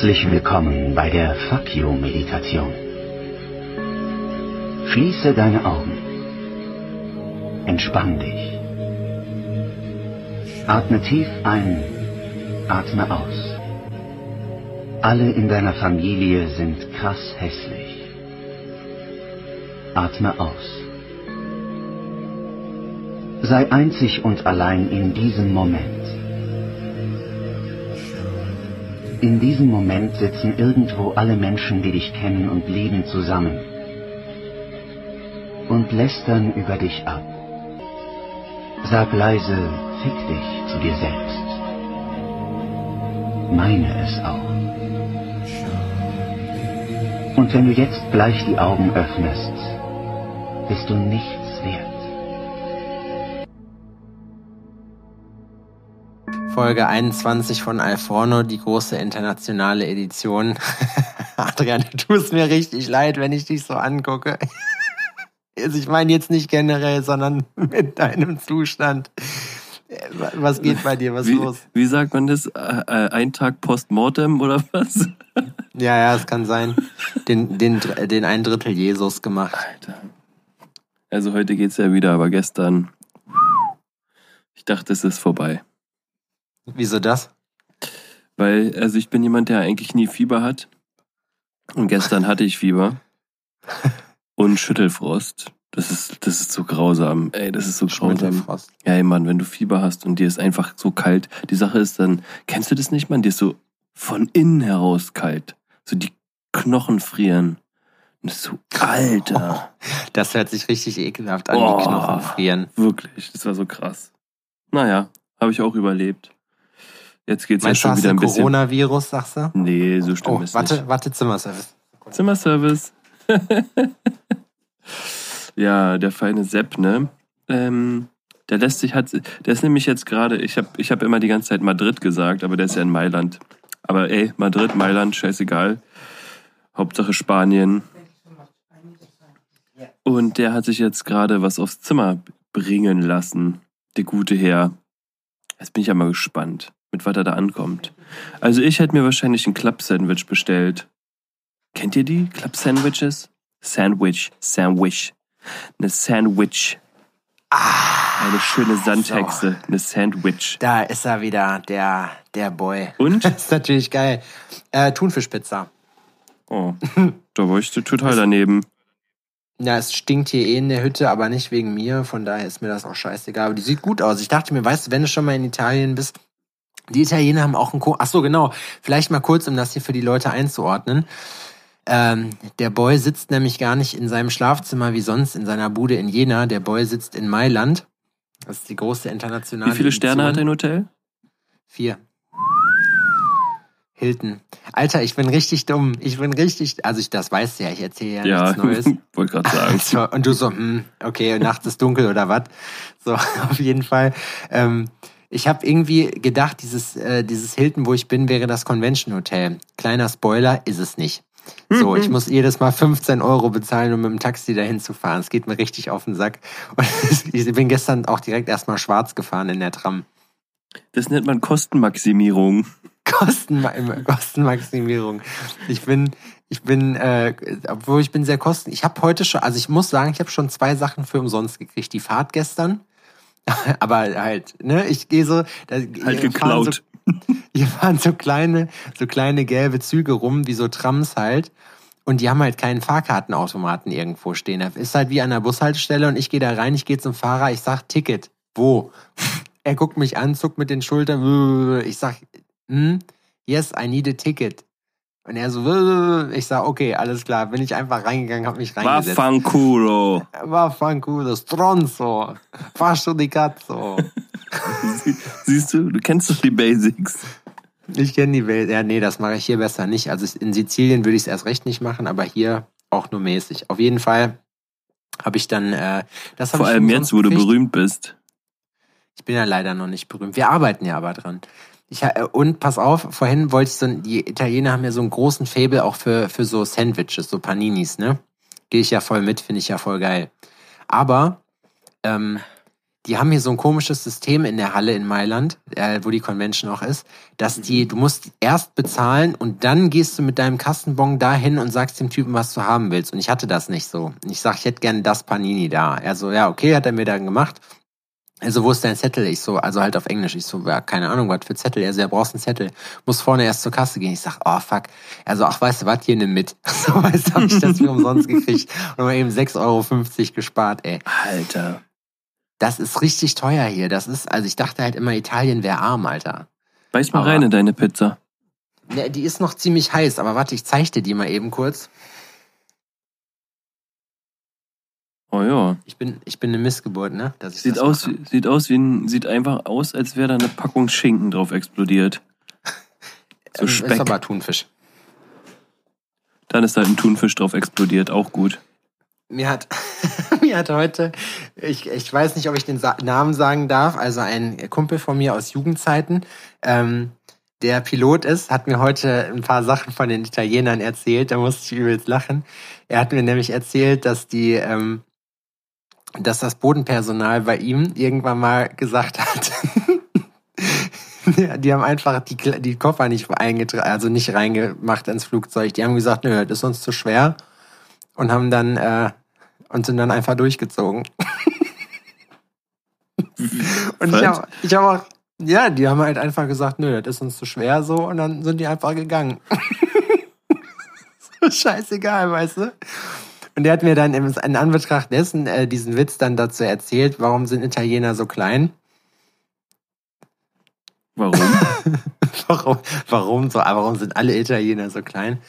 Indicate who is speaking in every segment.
Speaker 1: Herzlich willkommen bei der Fuck You Meditation. Schließe deine Augen. Entspann dich. Atme tief ein, atme aus. Alle in deiner Familie sind krass hässlich. Atme aus. Sei einzig und allein in diesem Moment. In diesem Moment sitzen irgendwo alle Menschen, die dich kennen und lieben, zusammen und lästern über dich ab. Sag leise, fick dich zu dir selbst. Meine es auch. Und wenn du jetzt gleich die Augen öffnest, bist du nichts
Speaker 2: Folge 21 von Alforno, die große internationale Edition. Adrian, du tust mir richtig leid, wenn ich dich so angucke. Also ich meine jetzt nicht generell, sondern mit deinem Zustand. Was geht bei dir? Was
Speaker 3: wie,
Speaker 2: los?
Speaker 3: Wie sagt man das? Äh, ein Tag postmortem oder was?
Speaker 2: Ja, ja, es kann sein. Den, den, den ein Drittel Jesus gemacht.
Speaker 3: Alter. Also heute geht's ja wieder, aber gestern. Ich dachte, es ist vorbei.
Speaker 2: Wieso das?
Speaker 3: Weil, also ich bin jemand, der eigentlich nie Fieber hat. Und gestern hatte ich Fieber. Und Schüttelfrost. Das ist, das ist so grausam. Ey, das ist so grausam. Ja, ey, Mann, wenn du Fieber hast und dir ist einfach so kalt. Die Sache ist dann, kennst du das nicht, Mann? Dir ist so von innen heraus kalt. So die Knochen frieren. Und das ist so, Alter.
Speaker 2: Das hört sich richtig ekelhaft an,
Speaker 3: Oh.
Speaker 2: die Knochen frieren.
Speaker 3: Wirklich, das war so krass. Naja, habe ich auch überlebt. Jetzt geht's
Speaker 2: Meinst
Speaker 3: ja schon wieder ein bisschen.
Speaker 2: Coronavirus, sagst du?
Speaker 3: Nee, so schlimm
Speaker 2: Oh,
Speaker 3: ist
Speaker 2: warte,
Speaker 3: nicht.
Speaker 2: warte, Zimmerservice.
Speaker 3: Zimmerservice. ja, der feine Sepp, ne? Ähm, der lässt sich hat, der ist nämlich jetzt gerade, ich habe ich hab immer die ganze Zeit Madrid gesagt, aber der ist ja in Mailand. Aber ey, Madrid, Mailand, scheißegal. Hauptsache Spanien. Und der hat sich jetzt gerade was aufs Zimmer bringen lassen. Der gute Herr. Jetzt bin ich ja mal gespannt, mit was er da ankommt. Also ich hätte mir wahrscheinlich ein Club-Sandwich bestellt. Kennt ihr die? Club-Sandwiches? Sandwich, Sandwich. Eine Sandwich.
Speaker 2: Ah,
Speaker 3: Eine schöne Sandhexe. Eine Sandwich.
Speaker 2: da ist er wieder, der, der Boy.
Speaker 3: Und?
Speaker 2: Das ist natürlich geil. Äh, Thunfischpizza.
Speaker 3: Oh, da war ich total daneben.
Speaker 2: Ja, es stinkt hier eh in der Hütte, aber nicht wegen mir. Von daher ist mir das auch scheißegal. Aber die sieht gut aus. Ich dachte mir, weißt du, wenn du schon mal in Italien bist, die Italiener haben auch einen Ko Ach so, genau. Vielleicht mal kurz, um das hier für die Leute einzuordnen. Ähm, der Boy sitzt nämlich gar nicht in seinem Schlafzimmer wie sonst in seiner Bude in Jena. Der Boy sitzt in Mailand. Das ist die große internationale
Speaker 3: Wie viele Sterne hat
Speaker 2: Edition.
Speaker 3: dein Hotel?
Speaker 2: Vier. Hilton. Alter, ich bin richtig dumm. Ich bin richtig, also ich, das weißt du ja, ich erzähle ja,
Speaker 3: Ja,
Speaker 2: nichts Neues.
Speaker 3: wollte gerade sagen.
Speaker 2: So, und du so, hm, okay, nachts ist dunkel oder was? So, auf jeden Fall. Ähm, ich habe irgendwie gedacht, dieses, äh, dieses Hilton, wo ich bin, wäre das Convention Hotel. Kleiner Spoiler, ist es nicht. So, ich muss jedes Mal 15 Euro bezahlen, um mit dem Taxi dahin zu fahren. Es geht mir richtig auf den Sack. Und ich bin gestern auch direkt erstmal schwarz gefahren in der Tram.
Speaker 3: Das nennt man Kostenmaximierung.
Speaker 2: Kostenma Kostenmaximierung. Ich bin, ich bin, äh, obwohl ich bin sehr kosten. Ich habe heute schon, also ich muss sagen, ich habe schon zwei Sachen für umsonst gekriegt. Die Fahrt gestern, aber halt, ne, ich gehe so, da,
Speaker 3: Halt geklaut.
Speaker 2: So, hier fahren so kleine, so kleine gelbe Züge rum, wie so Trams halt. Und die haben halt keinen Fahrkartenautomaten irgendwo stehen. Das ist halt wie an der Bushaltestelle und ich gehe da rein, ich gehe zum Fahrer, ich sag Ticket. Wo? Er guckt mich an, zuckt mit den Schultern. Ich sag, hm, yes, I need a ticket. Und er so, ich sag, okay, alles klar. Bin ich einfach reingegangen, hab mich reingesetzt.
Speaker 3: Vaffanculo.
Speaker 2: War fanculo, stronzo, fascio di cazzo.
Speaker 3: Sie- Siehst du, du kennst doch die Basics.
Speaker 2: Ich kenne die Welt. Ja, nee, das mache ich hier besser nicht. Also in Sizilien würde ich es erst recht nicht machen, aber hier auch nur mäßig. Auf jeden Fall habe ich dann, äh, das
Speaker 3: Vor allem jetzt, wo du berühmt bist.
Speaker 2: Ich bin ja leider noch nicht berühmt. Wir arbeiten ja aber dran. Ich, äh, und pass auf, vorhin wollte ich so, ein- die Italiener haben ja so einen großen Fable auch für, für so Sandwiches, so Paninis, ne? Gehe ich ja voll mit, finde ich ja voll geil. Aber ähm, die haben hier so ein komisches System in der Halle in Mailand, äh, wo die Convention auch ist, dass die, du musst erst bezahlen und dann gehst du mit deinem Kassenbon dahin und sagst dem Typen, was du haben willst. Und ich hatte das nicht so. Ich sag, ich hätte gerne das Panini da. Er so, ja, okay, hat er mir dann gemacht. Also, wo ist dein Zettel? Ich so, also halt auf Englisch. Ich so, ja, keine Ahnung, was für Zettel. Er so, ja, brauchst einen Zettel. Muss vorne erst zur Kasse gehen. Ich sag, oh, fuck. Also, ach, weißt du was, hier nimm mit. So, weißt du, hab ich das für umsonst gekriegt. Und mal eben 6,50 Euro gespart, ey.
Speaker 3: Alter.
Speaker 2: Das ist richtig teuer hier. Das ist, also ich dachte halt immer, Italien wäre arm, Alter.
Speaker 3: Beiß mal
Speaker 2: Aber-
Speaker 3: rein in deine Pizza.
Speaker 2: Ja, die ist noch ziemlich heiß, aber warte, ich zeig dir die mal eben kurz.
Speaker 3: Oh ja.
Speaker 2: Ich bin, ich bin eine Missgeburt, ne?
Speaker 3: Sieht aus,
Speaker 2: mache.
Speaker 3: wie- sieht aus wie ein, sieht einfach aus, als wäre da eine Packung Schinken drauf explodiert. So
Speaker 2: Ähm,
Speaker 3: Speck.
Speaker 2: Ist aber Thunfisch.
Speaker 3: Dann ist da ein Thunfisch drauf explodiert, auch gut.
Speaker 2: Mir hat, mir hat heute, ich, ich weiß nicht, ob ich den Sa Namen sagen darf, also ein Kumpel von mir aus Jugendzeiten, ähm, der Pilot ist, hat mir heute ein paar Sachen von den Italienern erzählt, da musste ich übelst lachen. Er hat mir nämlich erzählt, dass die, ähm, dass das Bodenpersonal bei ihm irgendwann mal gesagt hat, die haben einfach die, die Koffer nicht eingetragen, also nicht reingemacht ins Flugzeug. Die haben gesagt, nö, das ist uns zu schwer und haben dann äh, und sind dann einfach durchgezogen. und ich habe ich hab auch, ja, die haben halt einfach gesagt, nö, das ist uns zu schwer so und dann sind die einfach gegangen. so scheißegal, weißt du? Und der hat mir dann in Anbetracht dessen äh, diesen Witz dann dazu erzählt, warum sind Italiener so klein?
Speaker 3: Warum?
Speaker 2: Warum, warum, so, warum sind alle Italiener so klein?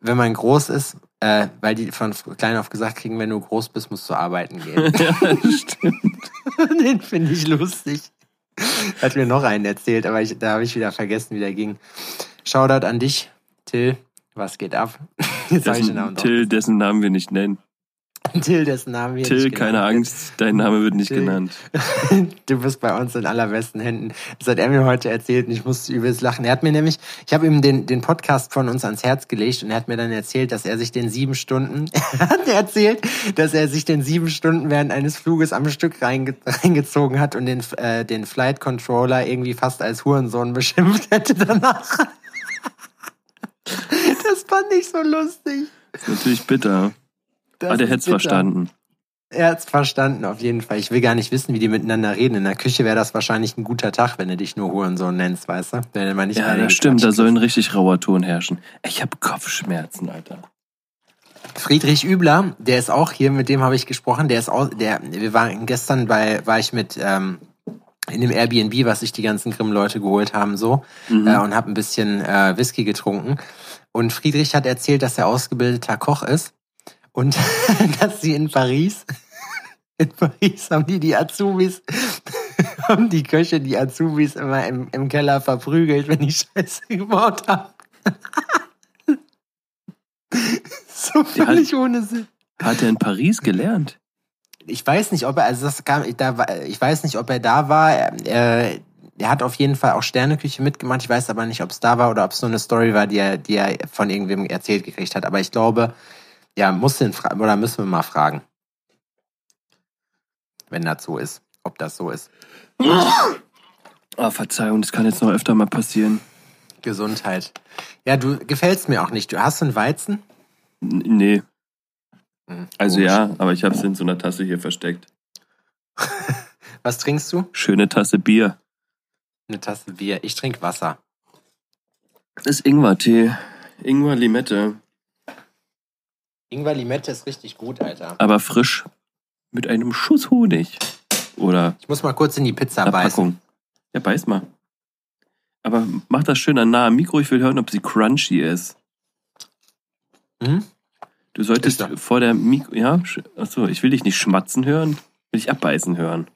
Speaker 2: Wenn man groß ist, äh, weil die von klein auf gesagt kriegen, wenn du groß bist, musst du arbeiten gehen.
Speaker 3: ja, stimmt.
Speaker 2: Den finde ich lustig. Hat mir noch einen erzählt, aber ich, da habe ich wieder vergessen, wie der ging. Shoutout an dich, Till. Was geht ab? Jetzt habe ich den Namen
Speaker 3: Dessen, Till, dessen Namen wir nicht nennen.
Speaker 2: Till, dessen Namen wir
Speaker 3: Till,
Speaker 2: nicht
Speaker 3: keine Angst, dein Name wird nicht
Speaker 2: Till.
Speaker 3: genannt.
Speaker 2: Du bist bei uns in allerbesten Händen. Das hat er mir heute erzählt und ich musste übelst lachen. Er hat mir nämlich, ich habe ihm den, den Podcast von uns ans Herz gelegt und er hat mir dann erzählt, dass er sich den sieben Stunden, er hat erzählt, dass er sich den sieben Stunden während eines Fluges am Stück reinge, reingezogen hat und den, äh, den Flight Controller irgendwie fast als Hurensohn beschimpft hätte danach. Das fand ich so lustig.
Speaker 3: Ist natürlich bitter.
Speaker 2: Das
Speaker 3: Aber der hätte es verstanden.
Speaker 2: Er hat's verstanden, auf jeden Fall. Ich will gar nicht wissen, wie die miteinander reden. In der Küche wäre das wahrscheinlich ein guter Tag, wenn du dich nur Hurensohn nennst, weißt du? Wenn mal nicht
Speaker 3: Ja, das stimmt, da soll ein richtig rauer Ton herrschen. Ich habe Kopfschmerzen, Alter.
Speaker 2: Friedrich Übler, der ist auch hier, mit dem habe ich gesprochen. Der ist auch, der, wir waren gestern bei, war ich mit ähm, in dem Airbnb, was sich die ganzen Grimm-Leute geholt haben, so
Speaker 3: Mhm.
Speaker 2: äh, und habe ein bisschen äh, Whisky getrunken. Und Friedrich hat erzählt, dass er ausgebildeter Koch ist und dass sie in Paris, in Paris haben die die Azubis, haben die Köche die Azubis immer im, im Keller verprügelt, wenn die Scheiße gebaut haben. so
Speaker 3: Der hat-
Speaker 2: völlig ohne Sinn.
Speaker 3: Hat er in Paris gelernt?
Speaker 2: Ich weiß nicht, ob er, also das kam, da war, ich weiß nicht, ob er da war. Er, er hat auf jeden Fall auch Sterneküche mitgemacht. Ich weiß aber nicht, ob es da war oder ob es nur eine Story war, die er, die er von irgendwem erzählt gekriegt hat. Aber ich glaube, ja, muss den oder müssen wir mal fragen. Wenn das so ist. Ob das so ist.
Speaker 3: Ah, Verzeihung, das kann jetzt noch öfter mal passieren.
Speaker 2: Gesundheit. Ja, du gefällst mir auch nicht. Du hast einen Weizen?
Speaker 3: N nee,
Speaker 2: Hm,
Speaker 3: also
Speaker 2: komisch.
Speaker 3: ja, aber ich habe es in so einer Tasse hier versteckt.
Speaker 2: Was trinkst du?
Speaker 3: Schöne Tasse Bier.
Speaker 2: Eine Tasse Bier. Ich trinke Wasser.
Speaker 3: Das ist Ingwer-Tee. Ingwer-Limette.
Speaker 2: Ingwer Limette ist richtig gut, Alter.
Speaker 3: Aber frisch. Mit einem Schuss Honig. Oder
Speaker 2: Ich muss mal kurz in die Pizza beißen.
Speaker 3: Packung. Ja, beiß mal. Aber mach das schön an nahem Mikro. Ich will hören, ob sie crunchy ist.
Speaker 2: Hm?
Speaker 3: Du solltest vor der Mikro. Ja, achso, ich will dich nicht schmatzen hören. Will ich abbeißen hören.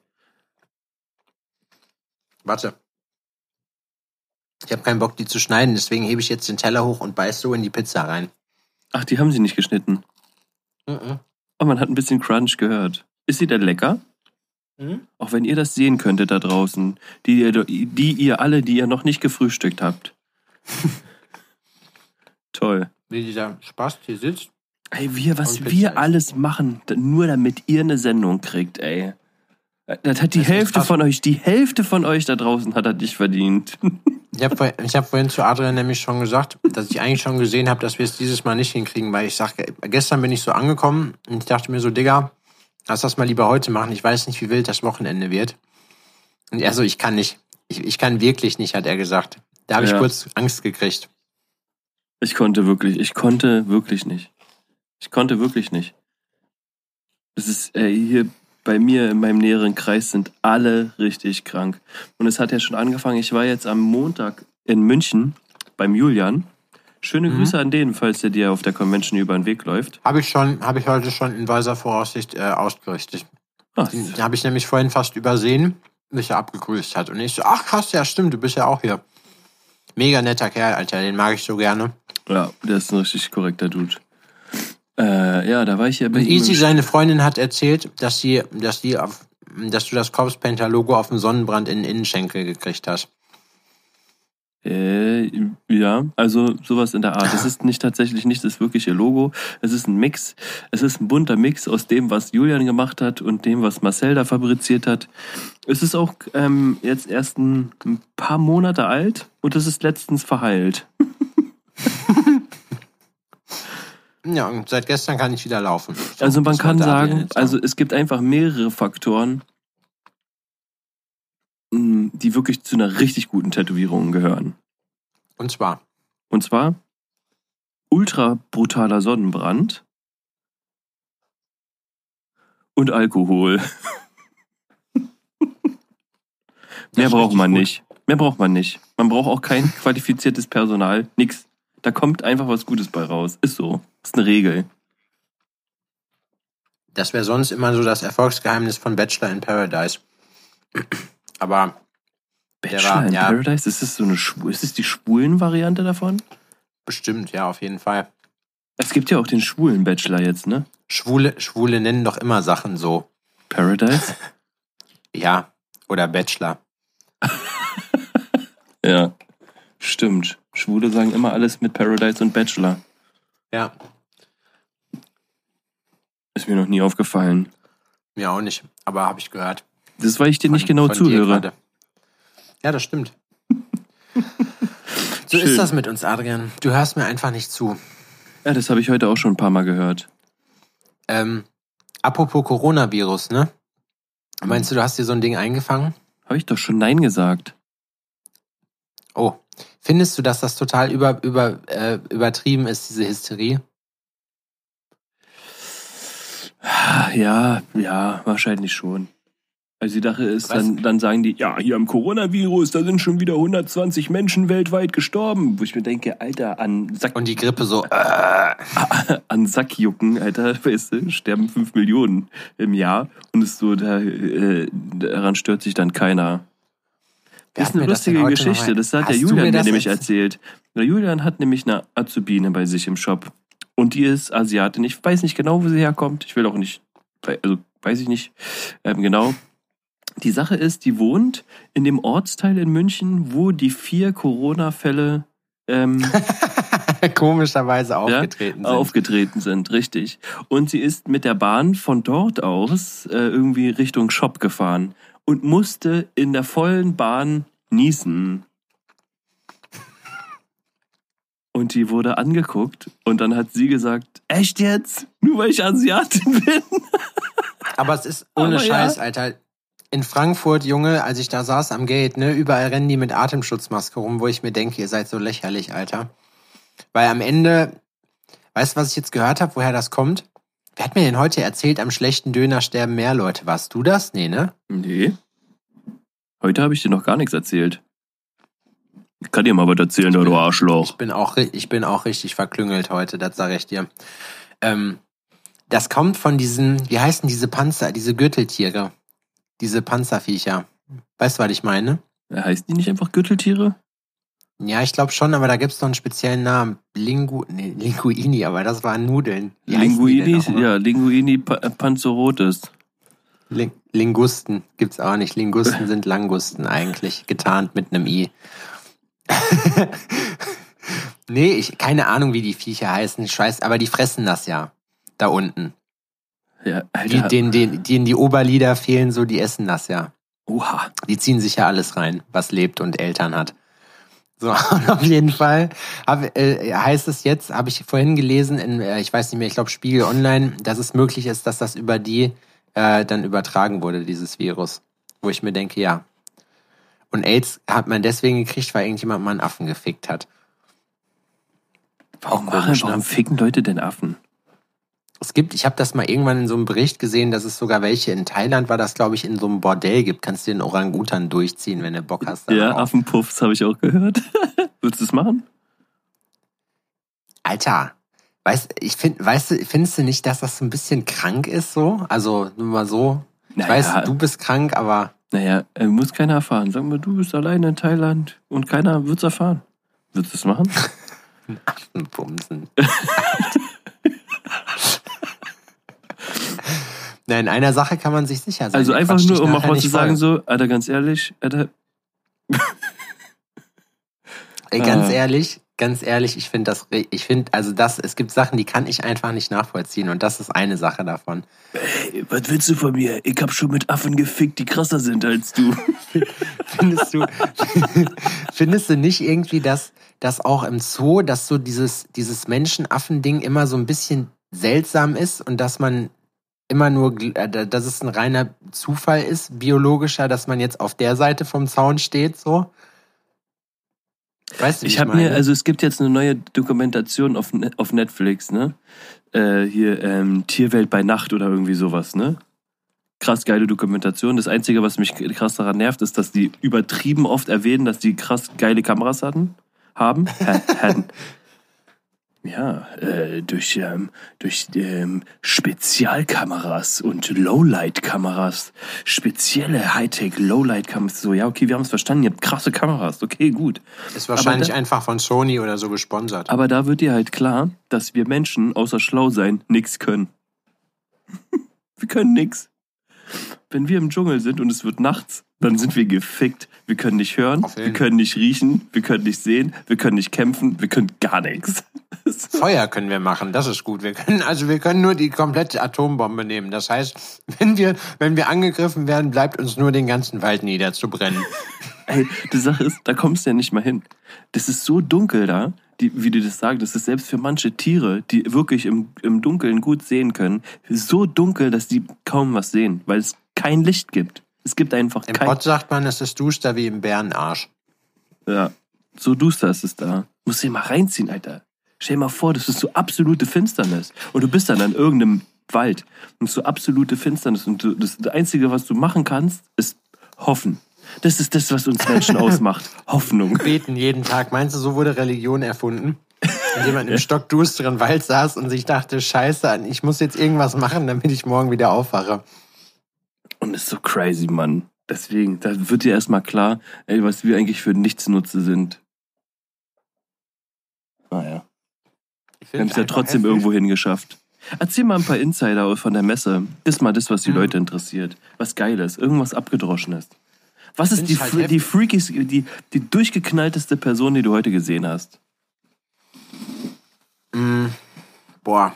Speaker 2: Warte. Ich habe keinen Bock, die zu schneiden, deswegen hebe ich jetzt den Teller hoch und beiß so in die Pizza rein.
Speaker 3: Ach, die haben sie nicht geschnitten.
Speaker 2: Mhm.
Speaker 3: Oh, man hat ein bisschen Crunch gehört. Ist sie denn lecker?
Speaker 2: Mhm.
Speaker 3: Auch wenn ihr das sehen könntet da draußen. Die, ihr- die ihr alle, die ihr noch nicht gefrühstückt habt. Toll.
Speaker 2: Wie dieser Spaß hier sitzt.
Speaker 3: Ey, wir, was wir alles machen, nur damit ihr eine Sendung kriegt, ey. Das hat die
Speaker 2: Das
Speaker 3: Hälfte von euch, die Hälfte von euch da draußen hat er nicht verdient.
Speaker 2: Ich habe ich hab vorhin zu Adrian nämlich schon gesagt, dass ich eigentlich schon gesehen habe, dass wir es dieses Mal nicht hinkriegen, weil ich sage, gestern bin ich so angekommen und ich dachte mir so, Digga, lass das mal lieber heute machen. Ich weiß nicht, wie wild das Wochenende wird. Und er so, ich kann nicht. Ich, ich kann wirklich nicht, hat er gesagt. Da habe ich
Speaker 3: Ja.
Speaker 2: kurz Angst gekriegt.
Speaker 3: Ich konnte wirklich, ich konnte wirklich nicht. Ich konnte wirklich nicht. Es ist äh, hier bei mir in meinem näheren Kreis sind alle richtig krank. Und es hat ja schon angefangen. Ich war jetzt am Montag in München beim Julian. Schöne
Speaker 2: Mhm.
Speaker 3: Grüße an den, falls der dir auf der Convention über den Weg läuft.
Speaker 2: Habe ich schon, habe ich heute schon in weiser Voraussicht äh, ausgerichtet.
Speaker 3: Ah,
Speaker 2: Den habe ich nämlich vorhin fast übersehen, bis er abgegrüßt hat. Und ich so, ach krass, ja stimmt, du bist ja auch hier. Mega netter Kerl, Alter, den mag ich so gerne.
Speaker 3: ja, der ist ein richtig korrekter Dude. Äh, ja, da war ich ja bei
Speaker 2: Und. Easy, seine Freundin, hat erzählt, dass sie, dass die auf, dass du das Corpse Painter Logo auf dem Sonnenbrand in den Innenschenkel gekriegt hast.
Speaker 3: Äh, ja, also sowas in der Art. Es ist nicht tatsächlich nicht das wirkliche Logo. Es ist ein Mix. Es ist ein bunter Mix aus dem, was Julian gemacht hat und dem, was Marcel da fabriziert hat. Es ist auch ähm, jetzt erst ein, ein paar Monate alt und es ist letztens verheilt.
Speaker 2: Ja, und seit gestern kann ich wieder laufen. So,
Speaker 3: Also man kann sagen, also es gibt einfach mehrere Faktoren, mh, die wirklich zu einer richtig guten Tätowierung gehören.
Speaker 2: Und zwar,
Speaker 3: Und zwar ultra brutaler Sonnenbrand und Alkohol. Mehr braucht man
Speaker 2: gut.
Speaker 3: nicht. Mehr braucht man nicht. Man braucht auch kein qualifiziertes Personal. Nix. Da kommt einfach was Gutes bei raus. Ist so. Ist eine Regel.
Speaker 2: das wäre sonst immer so das Erfolgsgeheimnis von Bachelor in Paradise. Aber
Speaker 3: Bachelor
Speaker 2: war-
Speaker 3: in
Speaker 2: ja.
Speaker 3: Paradise? Ist das so eine ist das die schwulen Variante davon?
Speaker 2: bestimmt, ja, auf jeden Fall.
Speaker 3: Es gibt ja auch den schwulen Bachelor jetzt, ne?
Speaker 2: Schwule, Schwule nennen doch immer Sachen so.
Speaker 3: Paradise?
Speaker 2: Ja, oder Bachelor.
Speaker 3: ja. Stimmt. Schwule sagen immer alles mit Paradise und Bachelor.
Speaker 2: Ja,
Speaker 3: Ist mir noch nie aufgefallen.
Speaker 2: mir auch nicht, aber habe ich gehört.
Speaker 3: Das ist, weil ich dir nicht
Speaker 2: Von-
Speaker 3: genau
Speaker 2: von dir
Speaker 3: zuhöre.
Speaker 2: Ja, das stimmt. so
Speaker 3: Schön.
Speaker 2: ist das mit uns, Adrian. Du hörst mir einfach nicht zu.
Speaker 3: Ja, das habe ich heute auch schon ein paar Mal gehört.
Speaker 2: Ähm, apropos Coronavirus, ne? Meinst du, du hast dir so ein Ding eingefangen?
Speaker 3: Habe ich doch schon Nein gesagt.
Speaker 2: Oh, findest du, dass das total über, über, äh, übertrieben ist, diese Hysterie?
Speaker 3: Ja, ja, wahrscheinlich schon. Also die Sache ist, dann, dann sagen die, ja, hier am Coronavirus, da sind schon wieder 120 Menschen weltweit gestorben. Wo ich mir denke, Alter, an, Sack,
Speaker 2: Und die Grippe so, äh,
Speaker 3: an Sackjucken, Alter, weißt du, sterben 5 Millionen im Jahr. Und es so, da, äh, daran stört sich dann keiner.
Speaker 2: Wer
Speaker 3: Das ist eine
Speaker 2: das
Speaker 3: lustige
Speaker 2: heute
Speaker 3: Geschichte. Das hat der
Speaker 2: Hast
Speaker 3: Julian
Speaker 2: mir das
Speaker 3: nämlich
Speaker 2: jetzt-
Speaker 3: erzählt. Der Julian hat nämlich eine Azubine bei sich im Shop. Und die ist Asiatin. Ich weiß nicht genau, wo sie herkommt. Ich will auch nicht, also weiß ich nicht ähm, genau. Die Sache ist, die wohnt in dem Ortsteil in München, wo die vier Corona-Fälle ähm,
Speaker 2: komischerweise aufgetreten sind.
Speaker 3: aufgetreten sind, richtig. Und sie ist mit der Bahn von dort aus äh, irgendwie Richtung Shop gefahren und musste in der vollen Bahn niesen. Und die wurde angeguckt und dann hat sie gesagt, echt jetzt? Nur weil ich Asiatin bin?
Speaker 2: Aber es ist ohne
Speaker 3: Aber ja.
Speaker 2: Scheiß, Alter. In Frankfurt, Junge, als ich da saß am Gate, ne, überall rennen die mit Atemschutzmaske rum, wo ich mir denke, ihr seid so lächerlich, Alter. Weil am Ende, weißt du, was ich jetzt gehört habe, woher das kommt? Wer hat mir denn heute erzählt, am schlechten Döner sterben mehr Leute? Warst du das? Nee, ne?
Speaker 3: Nee. Heute habe ich dir noch gar nichts erzählt. Ich kann dir mal was erzählen, du Arschloch.
Speaker 2: Ich bin auch, ich bin auch richtig verklüngelt heute, das sage ich dir. Ähm, das kommt von diesen, wie heißen diese Panzer, diese Gürteltiere? Diese Panzerviecher. Weißt du, was ich meine?
Speaker 3: Heißt die nicht einfach Gürteltiere?
Speaker 2: Ja, ich glaube schon, aber da gibt's noch einen speziellen Namen. Lingu, nee, Linguini, aber das waren Nudeln. Wie die
Speaker 3: Linguini,
Speaker 2: nochmal?
Speaker 3: ja, Linguini pa Panzerotis.
Speaker 2: Ling Lingusten gibt's auch nicht. Lingusten sind Langusten eigentlich, getarnt mit einem I. nee, ich keine Ahnung, wie die Viecher heißen. Scheiß, aber die fressen das ja. Da unten.
Speaker 3: Ja,
Speaker 2: Die,
Speaker 3: Alter.
Speaker 2: denen, denen, denen die Oberlieder fehlen, so, die essen das ja.
Speaker 3: Oha.
Speaker 2: Die ziehen sich ja alles rein, was lebt und Eltern hat. So, auf jeden Fall hab, äh, heißt es jetzt, habe ich vorhin gelesen, in, äh, ich weiß nicht mehr, ich glaube Spiegel Online, dass es möglich ist, dass das über die äh, dann übertragen wurde, dieses Virus. Wo ich mir denke, ja. Und AIDS hat man deswegen gekriegt, weil irgendjemand mal einen Affen gefickt hat.
Speaker 3: Warum, warum
Speaker 2: ne?
Speaker 3: ficken Leute denn Affen?
Speaker 2: Es gibt, ich habe das mal irgendwann in so einem Bericht gesehen, dass es sogar welche in Thailand war, das glaube ich in so einem Bordell gibt. Kannst du den Orangutan durchziehen, wenn du Bock hast.
Speaker 3: Ja,
Speaker 2: darauf.
Speaker 3: Affenpuffs habe ich auch gehört. Würdest du es machen?
Speaker 2: Alter, weißt, ich find, weißt du, findest du nicht, dass das so ein bisschen krank ist so? Also nur mal so. Ich
Speaker 3: Naja.
Speaker 2: weiß, du bist krank, aber
Speaker 3: Naja, äh, muss keiner erfahren. Sag mal, du bist alleine in Thailand und keiner wird's erfahren. Würdest du es machen?
Speaker 2: Bumsen. Nein, in einer Sache kann man sich sicher sein.
Speaker 3: Also einfach nur, um auch mal zu
Speaker 2: voll.
Speaker 3: sagen, so, Alter, ganz ehrlich, Alter,
Speaker 2: Ey, ganz
Speaker 3: Ah.
Speaker 2: ehrlich, ganz ehrlich, ich finde das, ich finde, also das, es gibt Sachen, die kann ich einfach nicht nachvollziehen und das ist eine Sache davon.
Speaker 3: ey, was willst du von mir? Ich hab schon mit Affen gefickt, die krasser sind als du.
Speaker 2: Findest du, findest du nicht irgendwie, dass, dass auch im Zoo, dass so dieses, dieses Menschenaffen-Ding immer so ein bisschen seltsam ist und dass man immer nur, äh, dass es ein reiner Zufall ist, biologischer, dass man jetzt auf der Seite vom Zaun steht, so? Weißt du,
Speaker 3: Ich habe mir, also es gibt jetzt eine neue Dokumentation auf, Ne- auf Netflix, ne? Äh, hier, ähm, Tierwelt bei Nacht oder irgendwie sowas, ne? Krass geile Dokumentation. Das Einzige, was mich krass daran nervt, ist, dass die übertrieben oft erwähnen, dass die krass geile Kameras hatten. Haben? Ha- hatten. Ja, äh, durch, ähm, durch ähm, Spezialkameras und Lowlight-Kameras. Spezielle Hightech-Lowlight-Kameras. So, ja, okay, wir haben es verstanden. Ihr habt krasse Kameras. Okay, gut.
Speaker 2: ist wahrscheinlich
Speaker 3: da-
Speaker 2: einfach von Sony oder so gesponsert.
Speaker 3: Aber da wird dir halt klar, dass wir Menschen außer schlau sein nichts können. wir können nix. Wenn wir im Dschungel sind und es wird nachts, dann sind wir gefickt. Wir können nicht hören, wir können nicht riechen, wir können nicht sehen, wir können nicht kämpfen, wir können gar nichts.
Speaker 2: Feuer können wir machen, das ist gut. Wir können, also wir können nur die komplette Atombombe nehmen. Das heißt, wenn wir, wenn wir angegriffen werden, bleibt uns nur den ganzen Wald niederzubrennen.
Speaker 3: Ey, die Sache ist, da kommst du ja nicht mal hin. Das ist so dunkel da, die, wie du das sagst, das ist selbst für manche Tiere, die wirklich im, im Dunkeln gut sehen können, so dunkel, dass die kaum was sehen, weil es kein Licht gibt. Es gibt einfach
Speaker 2: Im
Speaker 3: kein
Speaker 2: Pott sagt man, es ist duster wie im Bärenarsch.
Speaker 3: Ja, so duster ist es da. Musst dir mal reinziehen, Alter. Stell dir mal vor, das ist so absolute Finsternis. Und du bist dann an irgendeinem Wald. Und so absolute Finsternis. Und du, das, das Einzige, was du machen kannst, ist hoffen. Das ist das, was uns Menschen ausmacht. Hoffnung.
Speaker 2: Beten jeden Tag. Meinst du, so wurde Religion erfunden? Indem man im stockdusteren Wald saß und sich dachte, scheiße, ich muss jetzt irgendwas machen, damit ich morgen wieder aufwache.
Speaker 3: Und ist so crazy, Mann. Deswegen, da wird dir erstmal klar, ey, was wir eigentlich für Nichtsnutze sind. Naja. Wir haben es ja trotzdem irgendwo hingeschafft. Erzähl mal ein paar Insider von der Messe. Das ist mal das, was die
Speaker 2: Hm.
Speaker 3: Leute interessiert. Was Geiles, irgendwas Abgedroschenes. Was ist die,
Speaker 2: halt
Speaker 3: die freakies, die, die durchgeknallteste Person, die du heute gesehen hast?
Speaker 2: Mm, boah.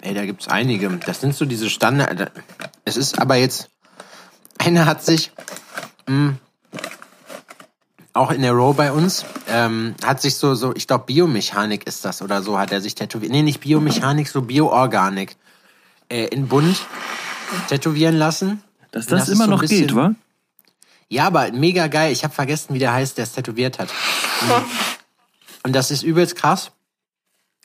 Speaker 2: Ey, da gibt's einige. Das sind so diese Standard. Es ist aber jetzt. Einer hat sich. mh, auch in der Row bei uns, ähm, hat sich so, so, ich glaube, Biomechanik ist das oder so, hat er sich tätowiert. Nee, nicht Biomechanik, so Bioorganik. Äh, in bunt tätowieren lassen.
Speaker 3: Dass das,
Speaker 2: das
Speaker 3: immer
Speaker 2: so
Speaker 3: noch geht,
Speaker 2: bisschen-
Speaker 3: wa?
Speaker 2: Ja, aber mega geil. Ich habe vergessen, wie der heißt, der es tätowiert hat. Und das ist übelst krass.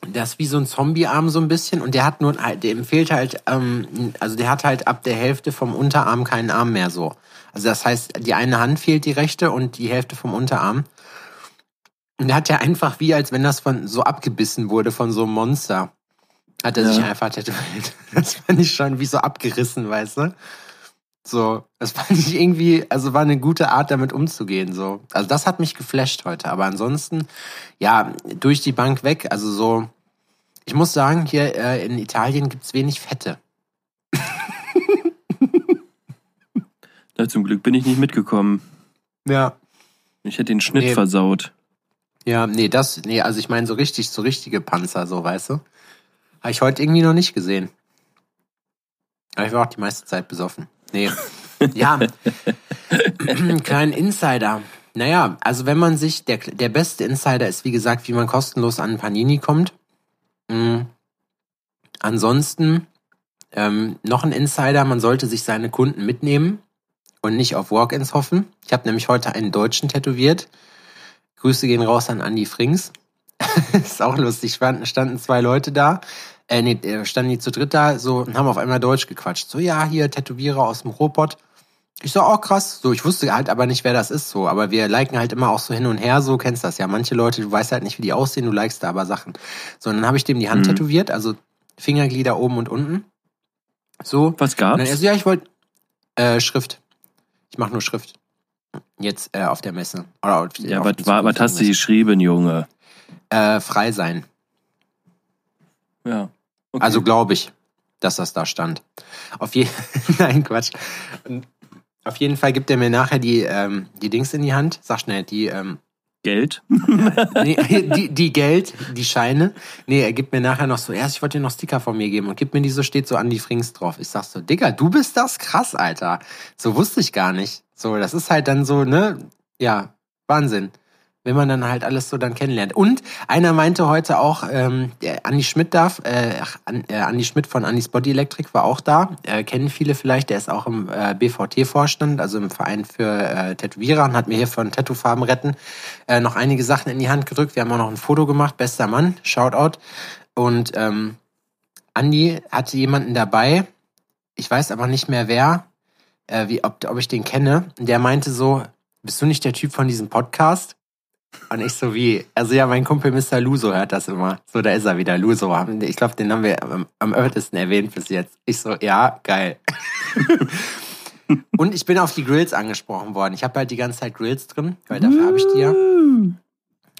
Speaker 2: Das ist wie so ein Zombie-Arm so ein bisschen und der hat nur, dem fehlt halt, ähm, also der hat halt ab der Hälfte vom Unterarm keinen Arm mehr so. Also das heißt, die eine Hand fehlt die rechte und die Hälfte vom Unterarm. Und der hat ja einfach wie, als wenn das von so abgebissen wurde von so einem Monster, hat er
Speaker 3: Ja.
Speaker 2: sich einfach tätowiert. Das fand ich schon wie so abgerissen, weißt du? So, das fand ich irgendwie, also war eine gute Art, damit umzugehen. So, also das hat mich geflasht heute. Aber ansonsten, ja, durch die Bank weg. Also so, ich muss sagen, hier äh, in Italien gibt's wenig Fette.
Speaker 3: Ja, zum Glück bin ich nicht mitgekommen.
Speaker 2: Ja.
Speaker 3: Ich hätte den Schnitt
Speaker 2: Nee.
Speaker 3: versaut.
Speaker 2: Ja, nee, das, nee, also ich meine so richtig, so richtige Panzer, so weißt du. Habe ich heute irgendwie noch nicht gesehen. Aber ich war auch die meiste Zeit besoffen. Nee. Ja. Kleinen Insider. Naja, also wenn man sich, der, der beste Insider ist, wie gesagt, wie man kostenlos an Panini kommt. Mhm. Ansonsten ähm, noch ein Insider, man sollte sich seine Kunden mitnehmen und nicht auf Walk-ins hoffen. Ich habe nämlich heute einen Deutschen tätowiert. Grüße gehen raus an Andy Frings. ist auch lustig. Standen, standen zwei Leute da. Äh, nee, äh, standen die zu dritt da so und haben auf einmal Deutsch gequatscht. So, ja, hier Tätowierer aus dem Robot. Ich so, oh krass. So, ich wusste halt aber nicht, wer das ist so. Aber wir liken halt immer auch so hin und her, so kennst das ja. Manche Leute, du weißt halt nicht, wie die aussehen, du likest da aber Sachen. So, und dann habe ich dem die Hand mhm. tätowiert, also Fingerglieder oben und unten. So.
Speaker 3: Was gab's? Und
Speaker 2: dann so, ja, ich wollte äh, Schrift. Ich mache nur Schrift. Jetzt äh, auf der Messe.
Speaker 3: Oder auf, ja, was, was hast du geschrieben, Junge?
Speaker 2: Äh, frei sein.
Speaker 3: Ja.
Speaker 2: Okay. Also glaube ich, dass das da stand. Auf jeden Nein, Quatsch. Auf jeden Fall gibt er mir nachher die, ähm, die Dings in die Hand. Sag schnell, die ähm,
Speaker 3: Geld?
Speaker 2: nee, die, die Geld, die Scheine. Nee, er gibt mir nachher noch so, erst ich wollte dir noch Sticker von mir geben und gibt mir die so, steht so an die Frings drauf. Ich sag so, Digga, du bist das? Krass, Alter. So wusste ich gar nicht. So, das ist halt dann so, ne? Ja, Wahnsinn wenn man dann halt alles so dann kennenlernt. Und einer meinte heute auch, ähm, Andi Schmidt darf, äh, äh, Andi Schmidt von Andis Body Electric war auch da. Äh, kennen viele vielleicht, der ist auch im äh, BVT-Vorstand, also im Verein für äh, Tätowierer und hat mir hier von Tattoo-Farben retten äh, noch einige Sachen in die Hand gedrückt. Wir haben auch noch ein Foto gemacht, bester Mann, Shoutout. Und ähm, Andi hatte jemanden dabei, ich weiß aber nicht mehr wer, äh, wie, ob, ob ich den kenne. Der meinte so, bist du nicht der Typ von diesem Podcast? Und ich so wie, also ja, mein Kumpel Mr. Luso hört das immer. So, da ist er wieder, Luso. Ich glaube, den haben wir am, am öftesten erwähnt bis jetzt. Ich so, ja, geil. Und ich bin auf die Grills angesprochen worden. Ich habe halt die ganze Zeit Grills drin, weil dafür habe ich die ja.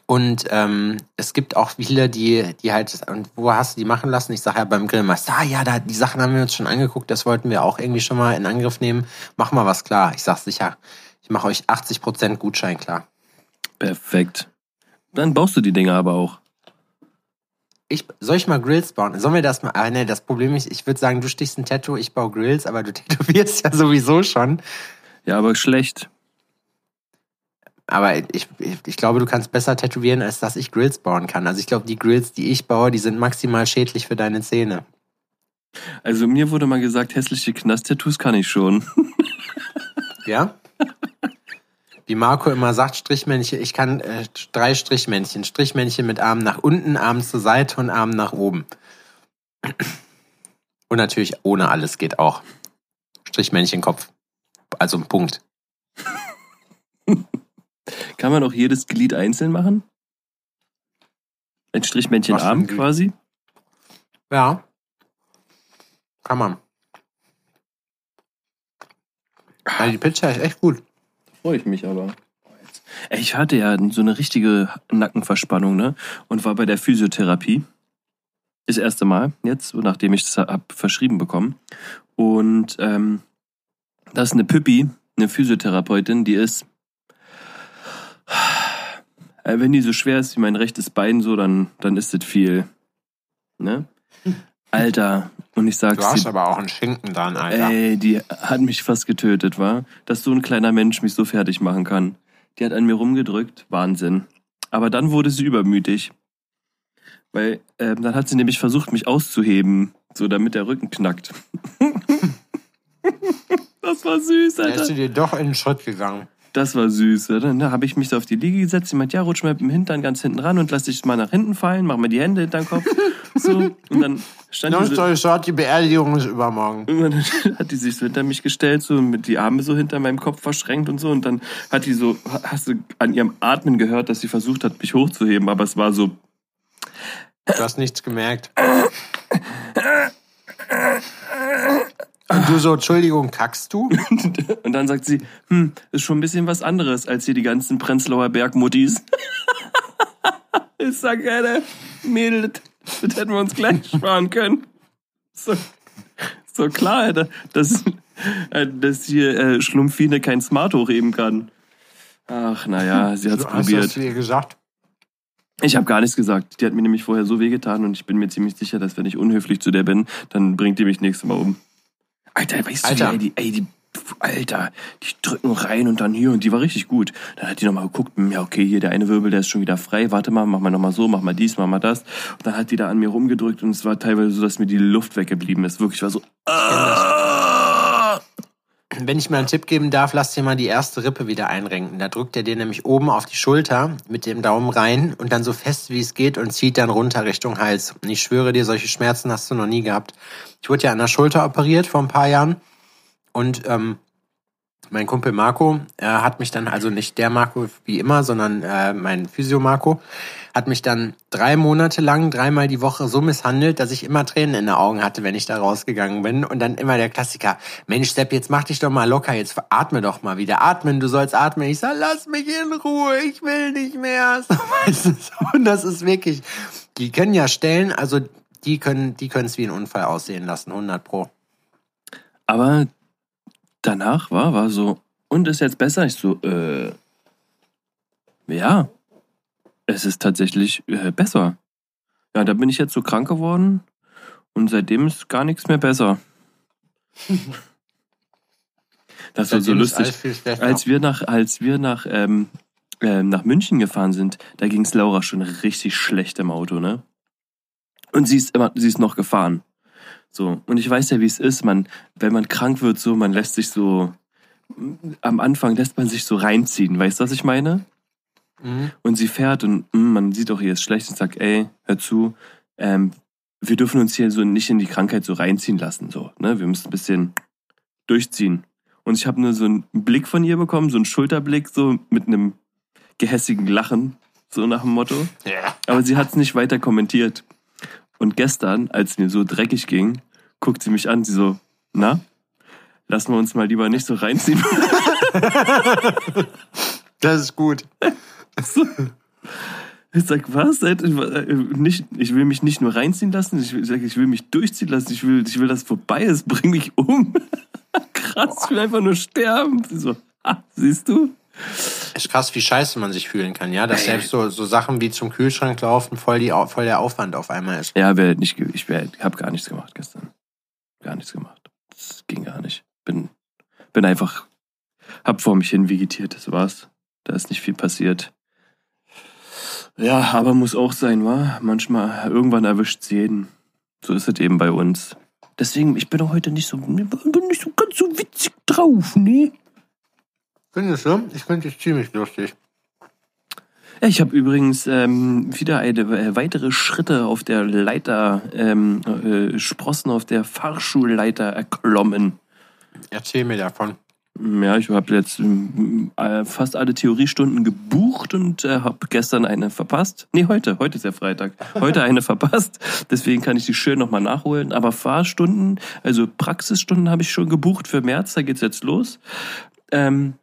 Speaker 2: Und ähm, es gibt auch viele, die, die halt, und wo hast du die machen lassen? Ich sage ja beim Grillmeister, ah ja, da, die Sachen haben wir uns schon angeguckt, das wollten wir auch irgendwie schon mal in Angriff nehmen. Mach mal was klar. Ich sag sicher, ich mache euch 80% Gutschein klar.
Speaker 3: Perfekt. Dann baust du die Dinger aber auch.
Speaker 2: Ich, soll ich mal Grills bauen? Sollen wir das mal? Ah, nee, das Problem ist, ich würde sagen, du stichst ein Tattoo, ich baue Grills, aber du tätowierst ja sowieso schon.
Speaker 3: Ja, aber schlecht.
Speaker 2: Aber ich, ich, ich glaube, du kannst besser tätowieren, als dass ich Grills bauen kann. Also ich glaube, die Grills, die ich baue, die sind maximal schädlich für deine Zähne.
Speaker 3: Also mir wurde mal gesagt, hässliche Knast-Tattoos kann ich schon.
Speaker 2: Ja? Wie Marco immer sagt, Strichmännchen, ich kann äh, drei Strichmännchen. Strichmännchen mit Armen nach unten, Armen zur Seite und Armen nach oben. Und natürlich ohne alles geht auch. Strichmännchen Kopf. Also ein Punkt.
Speaker 3: kann man auch jedes Glied einzeln machen? Ein Strichmännchen Arm quasi?
Speaker 2: Ja. Kann man. Also die Pizza ist echt gut
Speaker 3: freue ich mich aber. Ich hatte ja so eine richtige Nackenverspannung, ne? Und war bei der Physiotherapie. Das erste Mal jetzt, nachdem ich das hab verschrieben bekommen. Und ähm, das ist eine Püppi, eine Physiotherapeutin, die ist. Äh, wenn die so schwer ist wie mein rechtes Bein, so, dann, dann ist das viel. Ne? Alter, und ich sag's
Speaker 2: dir. Du hast aber auch einen Schinken dran, Alter.
Speaker 3: Ey, die hat mich fast getötet, war, dass so ein kleiner Mensch mich so fertig machen kann. Die hat an mir rumgedrückt, Wahnsinn. Aber dann wurde sie übermütig. Weil ähm, dann hat sie nämlich versucht, mich auszuheben, so damit der Rücken knackt. das war süß, Alter. Da
Speaker 2: ist sie dir doch in den Schritt gegangen.
Speaker 3: Das war süß. Dann habe ich mich so auf die Liege gesetzt. Sie meint, ja, rutsch mal mit dem Hintern ganz hinten ran und lass dich mal nach hinten fallen. Mach mal die Hände hinter den Kopf. So. Und dann stand
Speaker 2: die so, short, die Beerdigung ist übermorgen.
Speaker 3: Und dann hat die sich so hinter mich gestellt, so mit die Arme so hinter meinem Kopf verschränkt und so. Und dann hat die so, hast du an ihrem Atmen gehört, dass sie versucht hat, mich hochzuheben. Aber es war so...
Speaker 2: Du hast nichts gemerkt. Und du so, Entschuldigung, kackst du?
Speaker 3: Und dann sagt sie, hm, ist schon ein bisschen was anderes als hier die ganzen Prenzlauer Bergmuttis. ich sag, Alter, Mädel, das, das hätten wir uns gleich sparen können. So, so klar, Alter, dass, äh, dass hier äh, Schlumpfine kein Smart hochheben kann. Ach, naja, sie hat's
Speaker 2: Hast
Speaker 3: probiert.
Speaker 2: Hast du ihr gesagt?
Speaker 3: Ich habe gar nichts gesagt. Die hat mir nämlich vorher so wehgetan und ich bin mir ziemlich sicher, dass wenn ich unhöflich zu der bin, dann bringt die mich nächstes Mal um. Alter, weißt
Speaker 2: Alter.
Speaker 3: du, wie, ey, die, ey, die, Alter, die drücken rein und dann hier und die war richtig gut. Dann hat die nochmal geguckt, hm, ja, okay, hier der eine Wirbel, der ist schon wieder frei, warte mal, mach mal nochmal so, mach mal dies, mach mal das. Und dann hat die da an mir rumgedrückt und es war teilweise so, dass mir die Luft weggeblieben ist. Wirklich, ich war so, ah!
Speaker 2: Wenn ich mir einen Tipp geben darf, lass dir mal die erste Rippe wieder einrenken. Da drückt er dir nämlich oben auf die Schulter mit dem Daumen rein und dann so fest wie es geht und zieht dann runter Richtung Hals. Und ich schwöre dir, solche Schmerzen hast du noch nie gehabt. Ich wurde ja an der Schulter operiert vor ein paar Jahren und ähm, mein Kumpel Marco äh, hat mich dann, also nicht der Marco wie immer, sondern äh, mein Physio Marco, hat mich dann drei Monate lang, dreimal die Woche so misshandelt, dass ich immer Tränen in den Augen hatte, wenn ich da rausgegangen bin. Und dann immer der Klassiker, Mensch Sepp, jetzt mach dich doch mal locker, jetzt atme doch mal wieder. Atmen, du sollst atmen. Ich sag, lass mich in Ruhe, ich will nicht mehr. Und das ist wirklich, die können ja stellen, also die können die können es wie ein Unfall aussehen lassen, 100 pro.
Speaker 3: Aber danach war, war so, und ist jetzt besser? Ich so, äh, ja, es ist tatsächlich äh, besser. Ja, da bin ich jetzt so krank geworden und seitdem ist gar nichts mehr besser. Das war so lustig. Als wir nach, als wir nach, ähm, ähm, nach München gefahren sind, da ging es Laura schon richtig schlecht im Auto, ne? Und sie ist immer, sie ist noch gefahren. So. Und ich weiß ja, wie es ist, man, wenn man krank wird, so, man lässt sich so, am Anfang lässt man sich so reinziehen. Weißt du, was ich meine?
Speaker 2: Mhm.
Speaker 3: Und sie fährt und mm, man sieht auch, hier ist schlecht und sagt, ey, hör zu, ähm, wir dürfen uns hier so nicht in die Krankheit so reinziehen lassen, so, ne? Wir müssen ein bisschen durchziehen. Und ich habe nur so einen Blick von ihr bekommen, so einen Schulterblick, so mit einem gehässigen Lachen, so nach dem Motto.
Speaker 2: Ja.
Speaker 3: Aber sie hat es nicht weiter kommentiert. Und gestern, als es mir so dreckig ging, guckt sie mich an, sie so, na, lassen wir uns mal lieber nicht so reinziehen.
Speaker 2: Das ist gut.
Speaker 3: Ich sag, was? Äh, Nicht, ich will mich nicht nur reinziehen lassen, ich sag, ich will mich durchziehen lassen, ich will, ich will, dass es vorbei ist, bring mich um. Krass, ich will einfach nur sterben. Sie so, ah, siehst du?
Speaker 2: Ist krass, wie scheiße man sich fühlen kann, ja? Dass selbst so, so Sachen wie zum Kühlschrank laufen voll, die, voll der Aufwand auf einmal ist.
Speaker 3: Ja, wär nicht, ich wär, hab gar nichts gemacht gestern. Gar nichts gemacht. Das ging gar nicht. Bin, bin einfach, hab vor mich hin vegetiert, das war's. Da ist nicht viel passiert. Ja, aber muss auch sein, wa? Manchmal, irgendwann erwischt's jeden. So ist es eben bei uns. Deswegen, ich bin auch heute nicht so, bin nicht so ganz so witzig drauf, ne?
Speaker 2: Findest du? Ich finde es ziemlich lustig.
Speaker 3: Ja, ich habe übrigens ähm, wieder eine äh, weitere Schritte auf der Leiter, ähm, äh, Sprossen auf der Fahrschulleiter erklommen.
Speaker 2: Erzähl mir davon.
Speaker 3: Ja, ich habe jetzt ähm, äh, fast alle Theoriestunden gebucht und äh, habe gestern eine verpasst. Nee, heute. Heute ist ja Freitag. Heute eine verpasst. Deswegen kann ich die schön nochmal nachholen. Aber Fahrstunden, also Praxisstunden habe ich schon gebucht für März. Da geht's jetzt los. Ähm,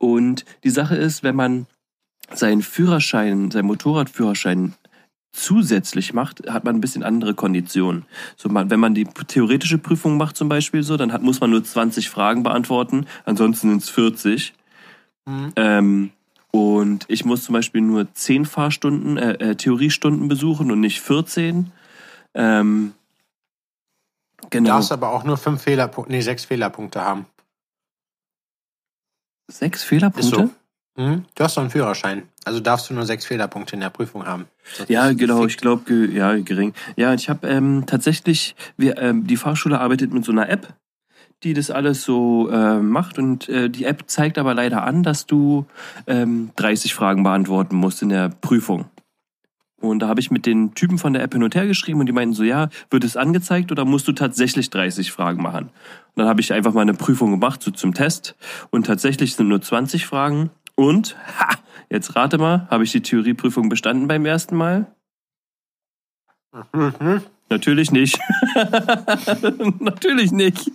Speaker 3: und die Sache ist, wenn man seinen Führerschein, seinen Motorradführerschein zusätzlich macht, hat man ein bisschen andere Konditionen. So, man, wenn man die theoretische Prüfung macht zum Beispiel so, dann hat, muss man nur 20 Fragen beantworten, ansonsten sind es 40.
Speaker 2: Mhm.
Speaker 3: Ähm, und ich muss zum Beispiel nur 10 Fahrstunden, äh, äh, Theoriestunden besuchen und nicht 14. Ähm,
Speaker 2: Du
Speaker 3: genau.
Speaker 2: darfst aber auch nur fünf Fehlerpunkte, nee, sechs Fehlerpunkte haben.
Speaker 3: Sechs Fehlerpunkte?
Speaker 2: Ist so. Mhm. Du hast doch einen Führerschein. Also darfst du nur sechs Fehlerpunkte in der Prüfung haben. Das
Speaker 3: Ja, genau, ich glaube, ge ja, gering. Ja, ich habe ähm, tatsächlich, wir, ähm, die Fahrschule arbeitet mit so einer App, die das alles so äh, macht und äh, die App zeigt aber leider an, dass du ähm, 30 Fragen beantworten musst in der Prüfung. Und da habe ich mit den Typen von der App hin und her geschrieben und die meinten so, ja, wird es angezeigt oder musst du tatsächlich 30 Fragen machen? Und dann habe ich einfach mal eine Prüfung gemacht, so zum Test. Und tatsächlich sind nur 20 Fragen. Und, ha, jetzt rate mal, habe ich die Theorieprüfung bestanden beim ersten Mal?
Speaker 2: Mhm.
Speaker 3: Natürlich nicht. Natürlich nicht.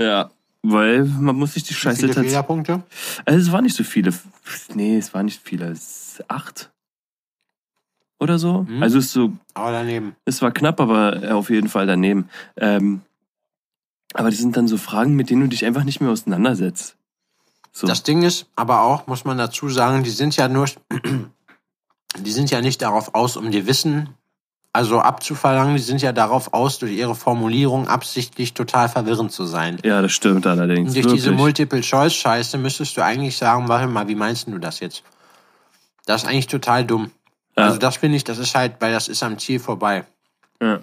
Speaker 3: ja, weil man muss sich die
Speaker 2: Wie
Speaker 3: Scheiße
Speaker 2: viele
Speaker 3: tatsächlich. Also es waren nicht so viele. Nee, es waren nicht viele. Es acht. Oder so.
Speaker 2: Mhm.
Speaker 3: Also es ist so,
Speaker 2: Aber daneben.
Speaker 3: es war knapp, aber äh, auf jeden Fall daneben. Ähm, aber das sind dann so Fragen, mit denen du dich einfach nicht mehr auseinandersetzt. So.
Speaker 2: Das Ding ist, aber auch, muss man dazu sagen, die sind ja nur, die sind ja nicht darauf aus, um dir Wissen Also abzuverlangen, die sind ja darauf aus, durch ihre Formulierung absichtlich total verwirrend zu sein.
Speaker 3: Ja, das stimmt allerdings.
Speaker 2: Und durch
Speaker 3: wirklich.
Speaker 2: diese Multiple-Choice-Scheiße müsstest du eigentlich sagen, warte mal, wie meinst du das jetzt? Das ist eigentlich total dumm.
Speaker 3: Ja.
Speaker 2: Also das finde ich, das ist halt, weil das ist am Ziel vorbei.
Speaker 3: Ja.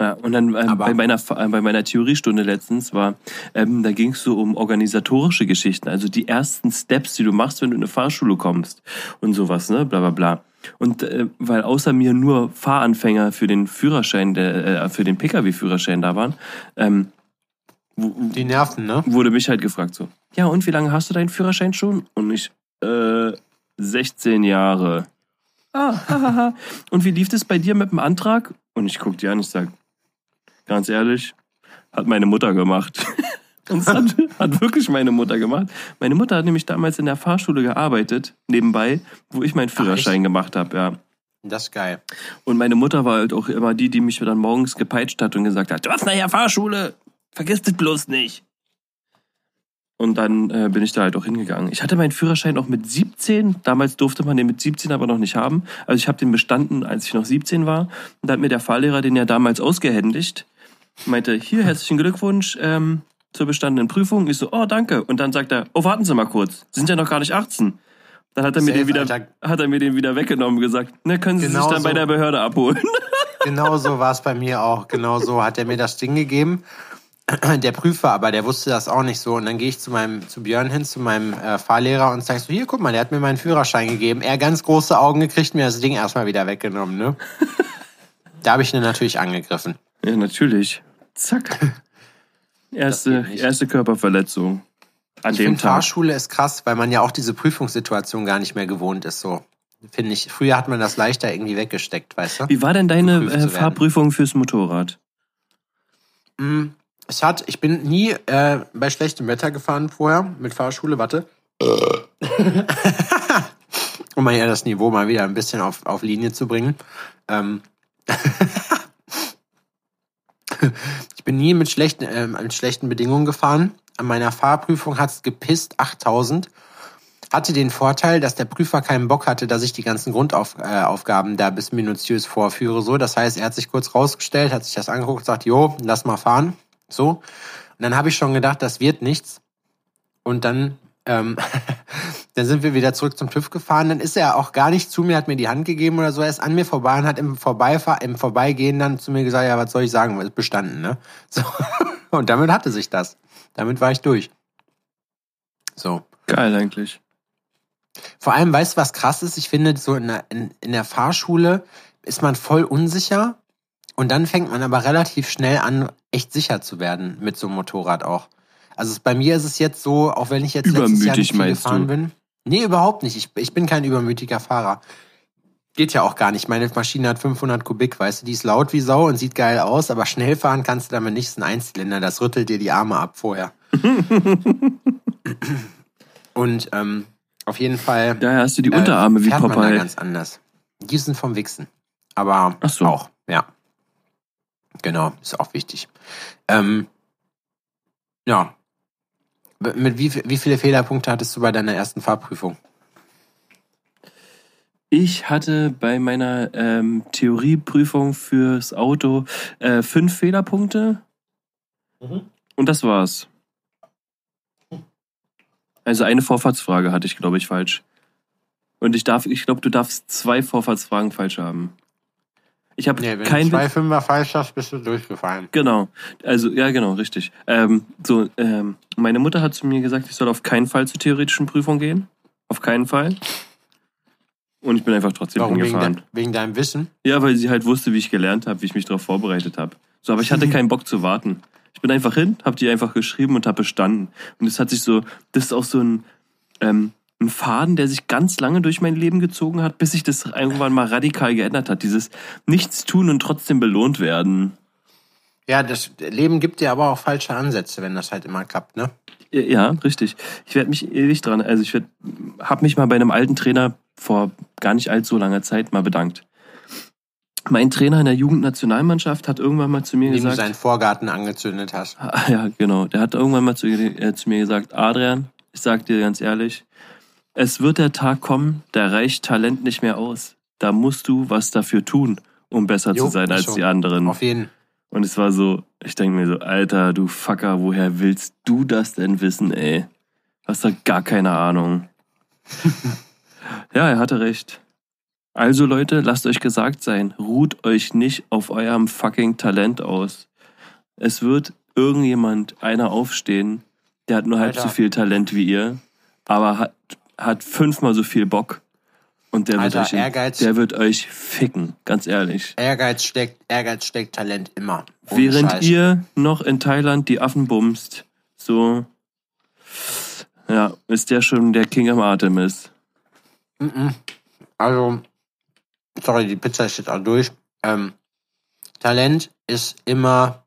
Speaker 3: Ja, und dann ähm, bei, meiner, äh, bei meiner Theoriestunde letztens war, ähm, da ging es so um organisatorische Geschichten, also die ersten Steps, die du machst, wenn du in eine Fahrschule kommst und sowas, ne, bla bla bla. Und äh, weil außer mir nur Fahranfänger für den Führerschein, der, äh, für den Pkw-Führerschein da waren, ähm,
Speaker 2: Die nerven, ne?
Speaker 3: wurde mich halt gefragt so, ja und wie lange hast du deinen Führerschein schon? Und ich, äh, 16 Jahre. Ah, hahaha. Und wie lief es bei dir mit dem Antrag? Und ich guck die an, ich sag, ganz ehrlich, hat meine Mutter gemacht. Es hat, hat wirklich meine Mutter gemacht. Meine Mutter hat nämlich damals in der Fahrschule gearbeitet, nebenbei, wo ich meinen Führerschein gemacht habe, ja.
Speaker 2: Das ist geil.
Speaker 3: Und meine Mutter war halt auch immer die, die mich dann morgens gepeitscht hat und gesagt hat, du hast nachher Fahrschule, vergiss das bloß nicht. Und dann äh, bin ich da halt auch hingegangen. Ich hatte meinen Führerschein auch mit 17. Damals durfte man den mit 17 aber noch nicht haben. Also ich habe den bestanden, als ich noch 17 war. Und da hat mir der Fahrlehrer den ja damals ausgehändigt. Meinte, hier, herzlichen Glückwunsch ähm, zur bestandenen Prüfung. Ich so, oh, danke. Und dann sagt er, oh, warten Sie mal kurz. Sie sind ja noch gar nicht 18. Dann hat er mir,
Speaker 2: Safe,
Speaker 3: den wieder,
Speaker 2: Alter.
Speaker 3: hat er mir den wieder weggenommen und gesagt, ne, können Sie
Speaker 2: Genau
Speaker 3: sich dann bei
Speaker 2: so.
Speaker 3: der Behörde abholen.
Speaker 2: Genau so war es bei mir auch. Genau so hat er mir das Ding gegeben. Der Prüfer, aber der wusste das auch nicht so. Und dann gehe ich zu meinem, zu Björn hin, zu meinem äh, Fahrlehrer und sag so, hier, guck mal, der hat mir meinen Führerschein gegeben. Er ganz große Augen gekriegt, mir das Ding erstmal wieder weggenommen, ne? da habe ich ihn natürlich angegriffen.
Speaker 3: Ja, natürlich. Zack. Erste, erste Körperverletzung. An
Speaker 2: Ich
Speaker 3: dem Tag.
Speaker 2: Fahrschule ist krass, weil man ja auch diese Prüfungssituation gar nicht mehr gewohnt ist, so. Finde ich. Früher hat man das leichter irgendwie weggesteckt, weißt du?
Speaker 3: Wie war denn deine äh. Fahrprüfung fürs Motorrad?
Speaker 2: Mm, Es hat, ich bin nie äh, bei schlechtem Wetter gefahren vorher mit Fahrschule, warte. um mal ja das Niveau mal wieder ein bisschen auf, auf Linie zu bringen. Ähm ich bin nie mit schlechten, äh, mit schlechten Bedingungen gefahren. An meiner Fahrprüfung hat's gepisst, 8000. Hatte den Vorteil, dass der Prüfer keinen Bock hatte, dass ich die ganzen Grundaufgaben äh, da bis minutiös vorführe. So, das heißt, er hat sich kurz rausgestellt, hat sich das angeguckt, sagt, jo, lass mal fahren. So. Und dann habe ich schon gedacht, das wird nichts. Und dann, ähm, dann sind wir wieder zurück zum TÜV gefahren. Dann ist er auch gar nicht zu mir, hat mir die Hand gegeben oder so. Er ist an mir vorbei und hat im, Vorbeifahr im Vorbeigehen dann zu mir gesagt, ja, was soll ich sagen, ist bestanden, ne? So. Und damit hatte sich das. Damit war ich durch. So.
Speaker 3: Geil eigentlich.
Speaker 2: Vor allem, weißt du, was krass ist? Ich finde, so in der, in, in der Fahrschule ist man voll unsicher und dann fängt man aber relativ schnell an, echt sicher zu werden mit so einem Motorrad auch. Also bei mir ist es jetzt so, auch wenn ich jetzt letztes Jahr
Speaker 3: Übermütig
Speaker 2: nicht viel gefahren
Speaker 3: du?
Speaker 2: bin. Nee, überhaupt nicht. Ich, ich bin kein übermütiger Fahrer. Geht ja auch gar nicht. Meine Maschine hat 500 Kubik, weißt du, die ist laut wie Sau und sieht geil aus, aber schnell fahren kannst du damit nicht. Das ist ein Einzylinder, das rüttelt dir die Arme ab vorher. und ähm, auf jeden Fall
Speaker 3: Daher hast du die
Speaker 2: äh,
Speaker 3: Unterarme wie
Speaker 2: fährt man da
Speaker 3: Popeye.
Speaker 2: ganz anders. Die sind vom Wichsen. Aber
Speaker 3: Ach so.
Speaker 2: auch, ja. Genau, ist auch wichtig. Ähm, ja. Mit wie, wie viele Fehlerpunkte hattest du bei deiner ersten Fahrprüfung?
Speaker 3: Ich hatte bei meiner ähm, Theorieprüfung fürs Auto äh, fünf Fehlerpunkte und das war's. Also eine Vorfahrtsfrage hatte ich, glaube ich, falsch. Und ich darf, ich glaube, du darfst zwei Vorfahrtsfragen falsch haben. Ich habe
Speaker 2: Nee, wenn
Speaker 3: kein
Speaker 2: zwei Fünfer falsch hast, bist du durchgefallen.
Speaker 3: Genau. Also, ja, genau, richtig. Ähm, so, ähm, meine Mutter hat zu mir gesagt, ich soll auf keinen Fall zur theoretischen Prüfung gehen. Auf keinen Fall. Und ich bin einfach trotzdem
Speaker 2: Warum? Wegen,
Speaker 3: hingefahren.
Speaker 2: de wegen deinem Wissen?
Speaker 3: Ja, weil sie halt wusste, wie ich gelernt habe, wie ich mich darauf vorbereitet habe. So, aber ich hatte keinen Bock zu warten. Ich bin einfach hin, habe die einfach geschrieben und habe bestanden. Und es hat sich so, das ist auch so ein, ähm, ein Faden, der sich ganz lange durch mein Leben gezogen hat, bis sich das irgendwann mal radikal geändert hat. Dieses Nichts tun und trotzdem belohnt werden.
Speaker 2: Ja, das Leben gibt dir aber auch falsche Ansätze, wenn das halt immer klappt, ne?
Speaker 3: Ja, richtig. Ich werde mich ewig dran, also ich habe mich mal bei einem alten Trainer vor gar nicht allzu langer Zeit mal bedankt. Mein Trainer in der Jugendnationalmannschaft hat irgendwann mal zu mir
Speaker 2: Indem du
Speaker 3: gesagt,
Speaker 2: seinen Vorgarten angezündet hast.
Speaker 3: Ja, genau, der hat irgendwann mal zu, äh, zu mir gesagt, Adrian, ich sag dir ganz ehrlich, es wird der Tag kommen, da reicht Talent nicht mehr aus. Da musst du was dafür tun. um besser
Speaker 2: Jo,
Speaker 3: zu sein als
Speaker 2: schon.
Speaker 3: die anderen.
Speaker 2: Auf jeden
Speaker 3: Und es war so, ich denke mir so, Alter, du Fucker, woher willst du das denn wissen, ey? Hast da gar keine Ahnung. ja, er hatte recht. Also Leute, lasst euch gesagt sein, ruht euch nicht auf eurem fucking Talent aus. Es wird irgendjemand, einer aufstehen, der hat nur halb
Speaker 2: Alter.
Speaker 3: so viel Talent wie ihr, aber hat, hat fünfmal so viel Bock. Und der wird,
Speaker 2: Alter,
Speaker 3: euch,
Speaker 2: Ehrgeiz.
Speaker 3: der wird euch ficken, ganz ehrlich.
Speaker 2: Ehrgeiz steckt, Ehrgeiz steckt Talent immer.
Speaker 3: Während
Speaker 2: Scheiß.
Speaker 3: ihr noch in Thailand die Affen bumst, so, ja, ist der schon der King am Atem ist.
Speaker 2: Mhm. Also, sorry, die Pizza ist jetzt auch durch. Ähm, Talent ist immer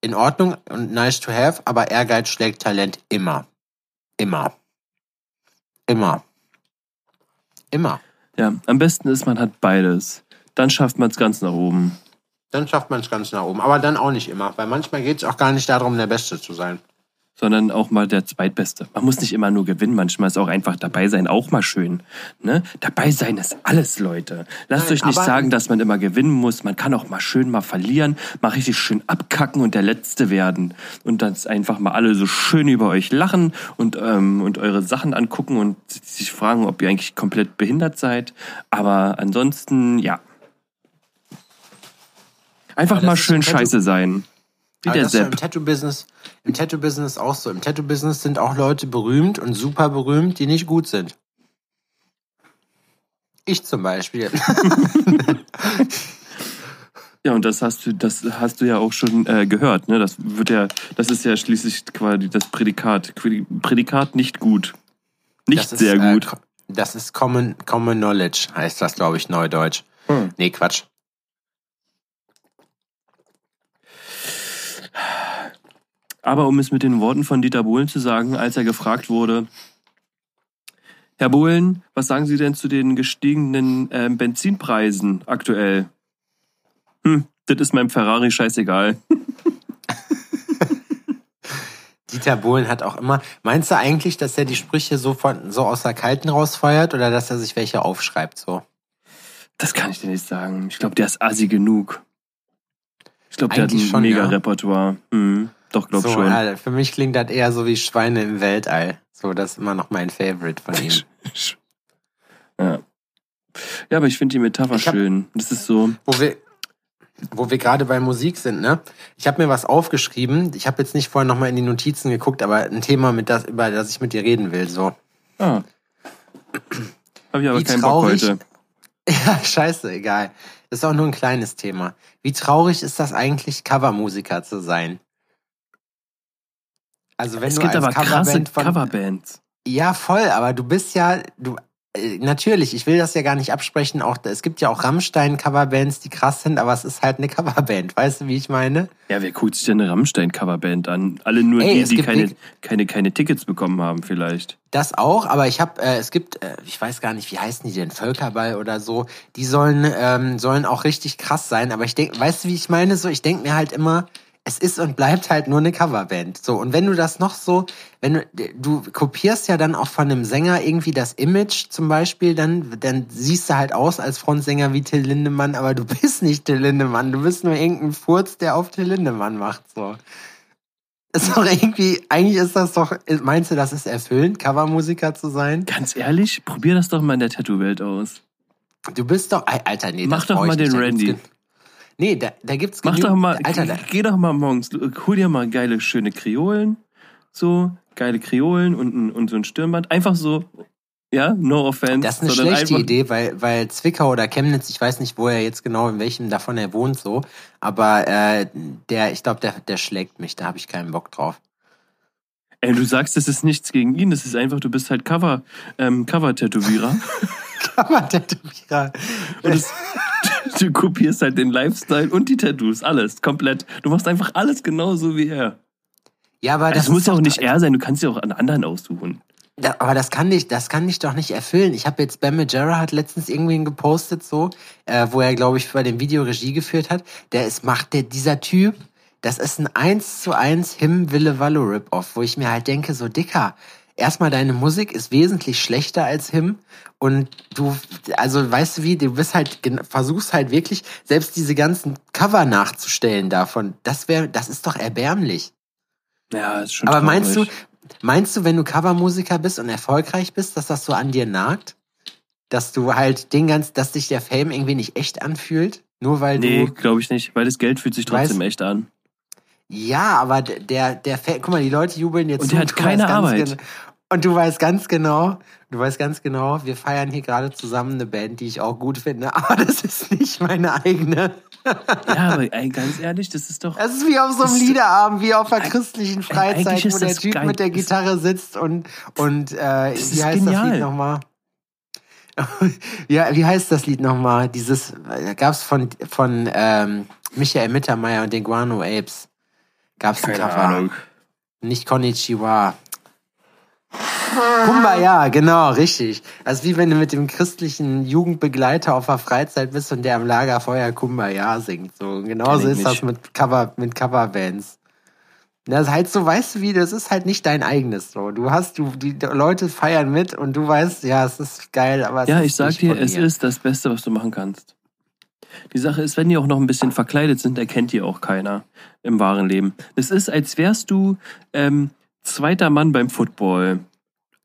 Speaker 2: in Ordnung und nice to have, aber Ehrgeiz schlägt Talent immer. Immer. Immer. Immer.
Speaker 3: Ja, am besten ist, man hat beides. Dann schafft man es ganz nach oben.
Speaker 2: Dann schafft man es ganz nach oben. Aber dann auch nicht immer, weil manchmal geht es auch gar nicht darum, der Beste zu sein.
Speaker 3: Sondern auch mal der Zweitbeste. Man muss nicht immer nur gewinnen, manchmal ist auch einfach dabei sein auch mal schön. Ne? Dabei sein ist alles, Leute. Lasst
Speaker 2: Nein,
Speaker 3: euch nicht sagen, dass man immer gewinnen muss. Man kann auch mal schön mal verlieren, mal richtig schön abkacken und der Letzte werden. Und dann einfach mal alle so schön über euch lachen und, ähm, und eure Sachen angucken und sich fragen, ob ihr eigentlich komplett behindert seid. Aber ansonsten, ja. Einfach
Speaker 2: das
Speaker 3: mal schön scheiße sein. Wie
Speaker 2: Aber
Speaker 3: der Sepp.
Speaker 2: im Tattoo-Business, im Tattoo-Business auch so. Im Tattoo-Business sind auch Leute berühmt und super berühmt, die nicht gut sind. Ich zum Beispiel.
Speaker 3: Ja, und das hast du, das hast du ja auch schon äh, gehört, ne? Das wird ja, das ist ja schließlich quasi das Prädikat. Prädikat nicht gut. Nicht
Speaker 2: Das
Speaker 3: sehr
Speaker 2: äh,
Speaker 3: gut.
Speaker 2: co- das ist Common, Common Knowledge, heißt das, glaube ich, Neudeutsch.
Speaker 3: Hm.
Speaker 2: Nee, Quatsch.
Speaker 3: Aber um es mit den Worten von Dieter Bohlen zu sagen, als er gefragt wurde, Herr Bohlen, was sagen Sie denn zu den gestiegenen ähm, Benzinpreisen aktuell? Hm, das ist meinem Ferrari scheißegal.
Speaker 2: Dieter Bohlen hat auch immer. Meinst du eigentlich, dass er die Sprüche so von so aus der Kalten rausfeuert oder dass er sich welche aufschreibt so?
Speaker 3: Das kann ich dir nicht sagen. Ich glaube, der ist assi genug. Ich glaube, der hat ein
Speaker 2: schon,
Speaker 3: mega
Speaker 2: ja.
Speaker 3: Repertoire. Hm, doch, glaub
Speaker 2: so,
Speaker 3: schon.
Speaker 2: ja, für mich klingt das eher so wie Schweine im Weltall. So, das ist immer noch mein Favorite von ihm.
Speaker 3: Ja. Ja, aber ich finde die Metapher
Speaker 2: hab-
Speaker 3: schön. Das ist so.
Speaker 2: Wo wir, wo wir gerade bei Musik sind, ne? Ich habe mir was aufgeschrieben. Ich habe jetzt nicht vorher nochmal in die Notizen geguckt, aber ein Thema, mit das, über das ich mit dir reden will. So.
Speaker 3: Ah. Habe ich aber
Speaker 2: Wie
Speaker 3: keinen Bock
Speaker 2: traurig.
Speaker 3: heute.
Speaker 2: Ja, scheiße, egal. Das ist auch nur ein kleines Thema. Wie traurig ist das eigentlich, Covermusiker zu sein? Also wenn
Speaker 3: Es
Speaker 2: du
Speaker 3: gibt aber krasse
Speaker 2: Coverband von,
Speaker 3: Coverbands.
Speaker 2: Ja, voll, aber du bist ja, du, äh, natürlich, ich will das ja gar nicht absprechen, auch, es gibt ja auch Rammstein-Coverbands, die krass sind, aber es ist halt eine Coverband, weißt du, wie ich meine?
Speaker 3: Ja, wer guckt sich denn eine Rammstein-Coverband an? Alle nur
Speaker 2: Ey,
Speaker 3: die, die keine, keine, keine Tickets bekommen haben, vielleicht.
Speaker 2: Das auch, aber ich habe, äh, es gibt, äh, ich weiß gar nicht, wie heißen die denn, Völkerball oder so, die sollen, ähm, sollen auch richtig krass sein, aber ich denk, weißt du, wie ich meine, so, ich denk mir halt immer, es ist und bleibt halt nur eine Coverband, so, und wenn du das noch so, wenn du, du kopierst ja dann auch von einem Sänger irgendwie das Image zum Beispiel, dann, dann siehst du halt aus als Frontsänger wie Till Lindemann, aber du bist nicht Till Lindemann, du bist nur irgendein Furz, der auf Till Lindemann macht, so. Ist doch irgendwie, eigentlich ist das doch, meinst du, das ist erfüllend, Covermusiker zu sein?
Speaker 3: Ganz ehrlich, probier das doch mal in der Tattoo-Welt aus.
Speaker 2: Du bist doch, Alter, nee,
Speaker 3: Mach doch mal den Randy.
Speaker 2: gen- Nee, da, da gibt's
Speaker 3: Mach
Speaker 2: genügend-
Speaker 3: doch mal,
Speaker 2: Alter, da,
Speaker 3: geh doch mal morgens, hol dir mal geile, schöne Kreolen, so, geile Kreolen und, ein- und so ein Stirnband. Einfach so, ja, no offense.
Speaker 2: das ist eine schlechte Idee, weil, weil Zwickau oder Chemnitz, ich weiß nicht, wo er jetzt genau, in welchem davon er wohnt, so, aber äh, der, ich glaube, der, der schlägt mich, da habe ich keinen Bock drauf.
Speaker 3: Ey, du sagst, das ist nichts gegen ihn, das ist einfach, du bist halt Cover, ähm, Cover-Tätowierer.
Speaker 2: Cover-Tätowierer.
Speaker 3: Und es, du kopierst halt den Lifestyle und die Tattoos, alles, komplett. Du machst einfach alles genauso wie er.
Speaker 2: Ja, aber
Speaker 3: Das,
Speaker 2: das
Speaker 3: muss ja auch nicht er sein, du kannst ja auch an anderen aussuchen.
Speaker 2: Da, aber das kann dich, das kann dich doch nicht erfüllen. Ich habe jetzt Ben Majera hat letztens irgendwen gepostet so, äh, wo er glaube ich bei dem Video Regie geführt hat. Der ist macht der dieser Typ, das ist ein 1 zu 1 Him Wille Wallo Rip Off, wo ich mir halt denke so dicker, erstmal deine Musik ist wesentlich schlechter als Him und du, also weißt du wie, du bist halt, versuchst halt wirklich, selbst diese ganzen Cover nachzustellen davon, das wäre, das ist doch erbärmlich.
Speaker 3: Ja, ist schon
Speaker 2: Aber
Speaker 3: traurig.
Speaker 2: meinst du, meinst du, wenn du Covermusiker bist und erfolgreich bist, dass das so an dir nagt? Dass du halt den ganz, dass sich der Fame irgendwie nicht echt anfühlt? Nur weil
Speaker 3: Nee,
Speaker 2: du.
Speaker 3: glaube ich nicht, weil das Geld fühlt sich trotzdem
Speaker 2: Weißt-
Speaker 3: echt an.
Speaker 2: Ja, aber der, der Fan, guck mal, die Leute jubeln jetzt
Speaker 3: Und der hat keine Arbeit.
Speaker 2: Genau, und du weißt ganz genau, du weißt ganz genau, wir feiern hier gerade zusammen eine Band, die ich auch gut finde, aber das ist nicht meine eigene.
Speaker 3: Ja, aber ey, ganz ehrlich, das ist doch.
Speaker 2: Es ist wie auf so einem
Speaker 3: Das-
Speaker 2: Liederabend, wie auf einer christlichen Freizeit, wo der
Speaker 3: das
Speaker 2: Typ
Speaker 3: geil.
Speaker 2: mit der
Speaker 3: Das-
Speaker 2: Gitarre sitzt und, und äh, wie heißt das
Speaker 3: genial.
Speaker 2: Lied nochmal? ja, wie heißt das Lied nochmal? Dieses äh, gab's von, von ähm, Michael Mittermeier und den Guano Apes. Gab's ein
Speaker 3: Keine
Speaker 2: Cover.
Speaker 3: Ahnung.
Speaker 2: Nicht Konnichiwa. Kumbaya, genau, richtig. Also wie wenn du mit dem christlichen Jugendbegleiter auf der Freizeit bist und der am Lagerfeuer Kumbaya singt. So genauso ist das mit Cover, mit Coverbands. Das ist halt so, weißt du wie, das ist halt nicht dein eigenes so. Du hast, du, die Leute feiern mit und du weißt, ja, es ist geil, aber es
Speaker 3: Ja, ich sag dir, es ist das Beste, was du machen kannst. Die Sache ist, wenn die auch noch ein bisschen verkleidet sind, erkennt die auch keiner im wahren Leben. Es ist, als wärst du ähm, zweiter Mann beim Football.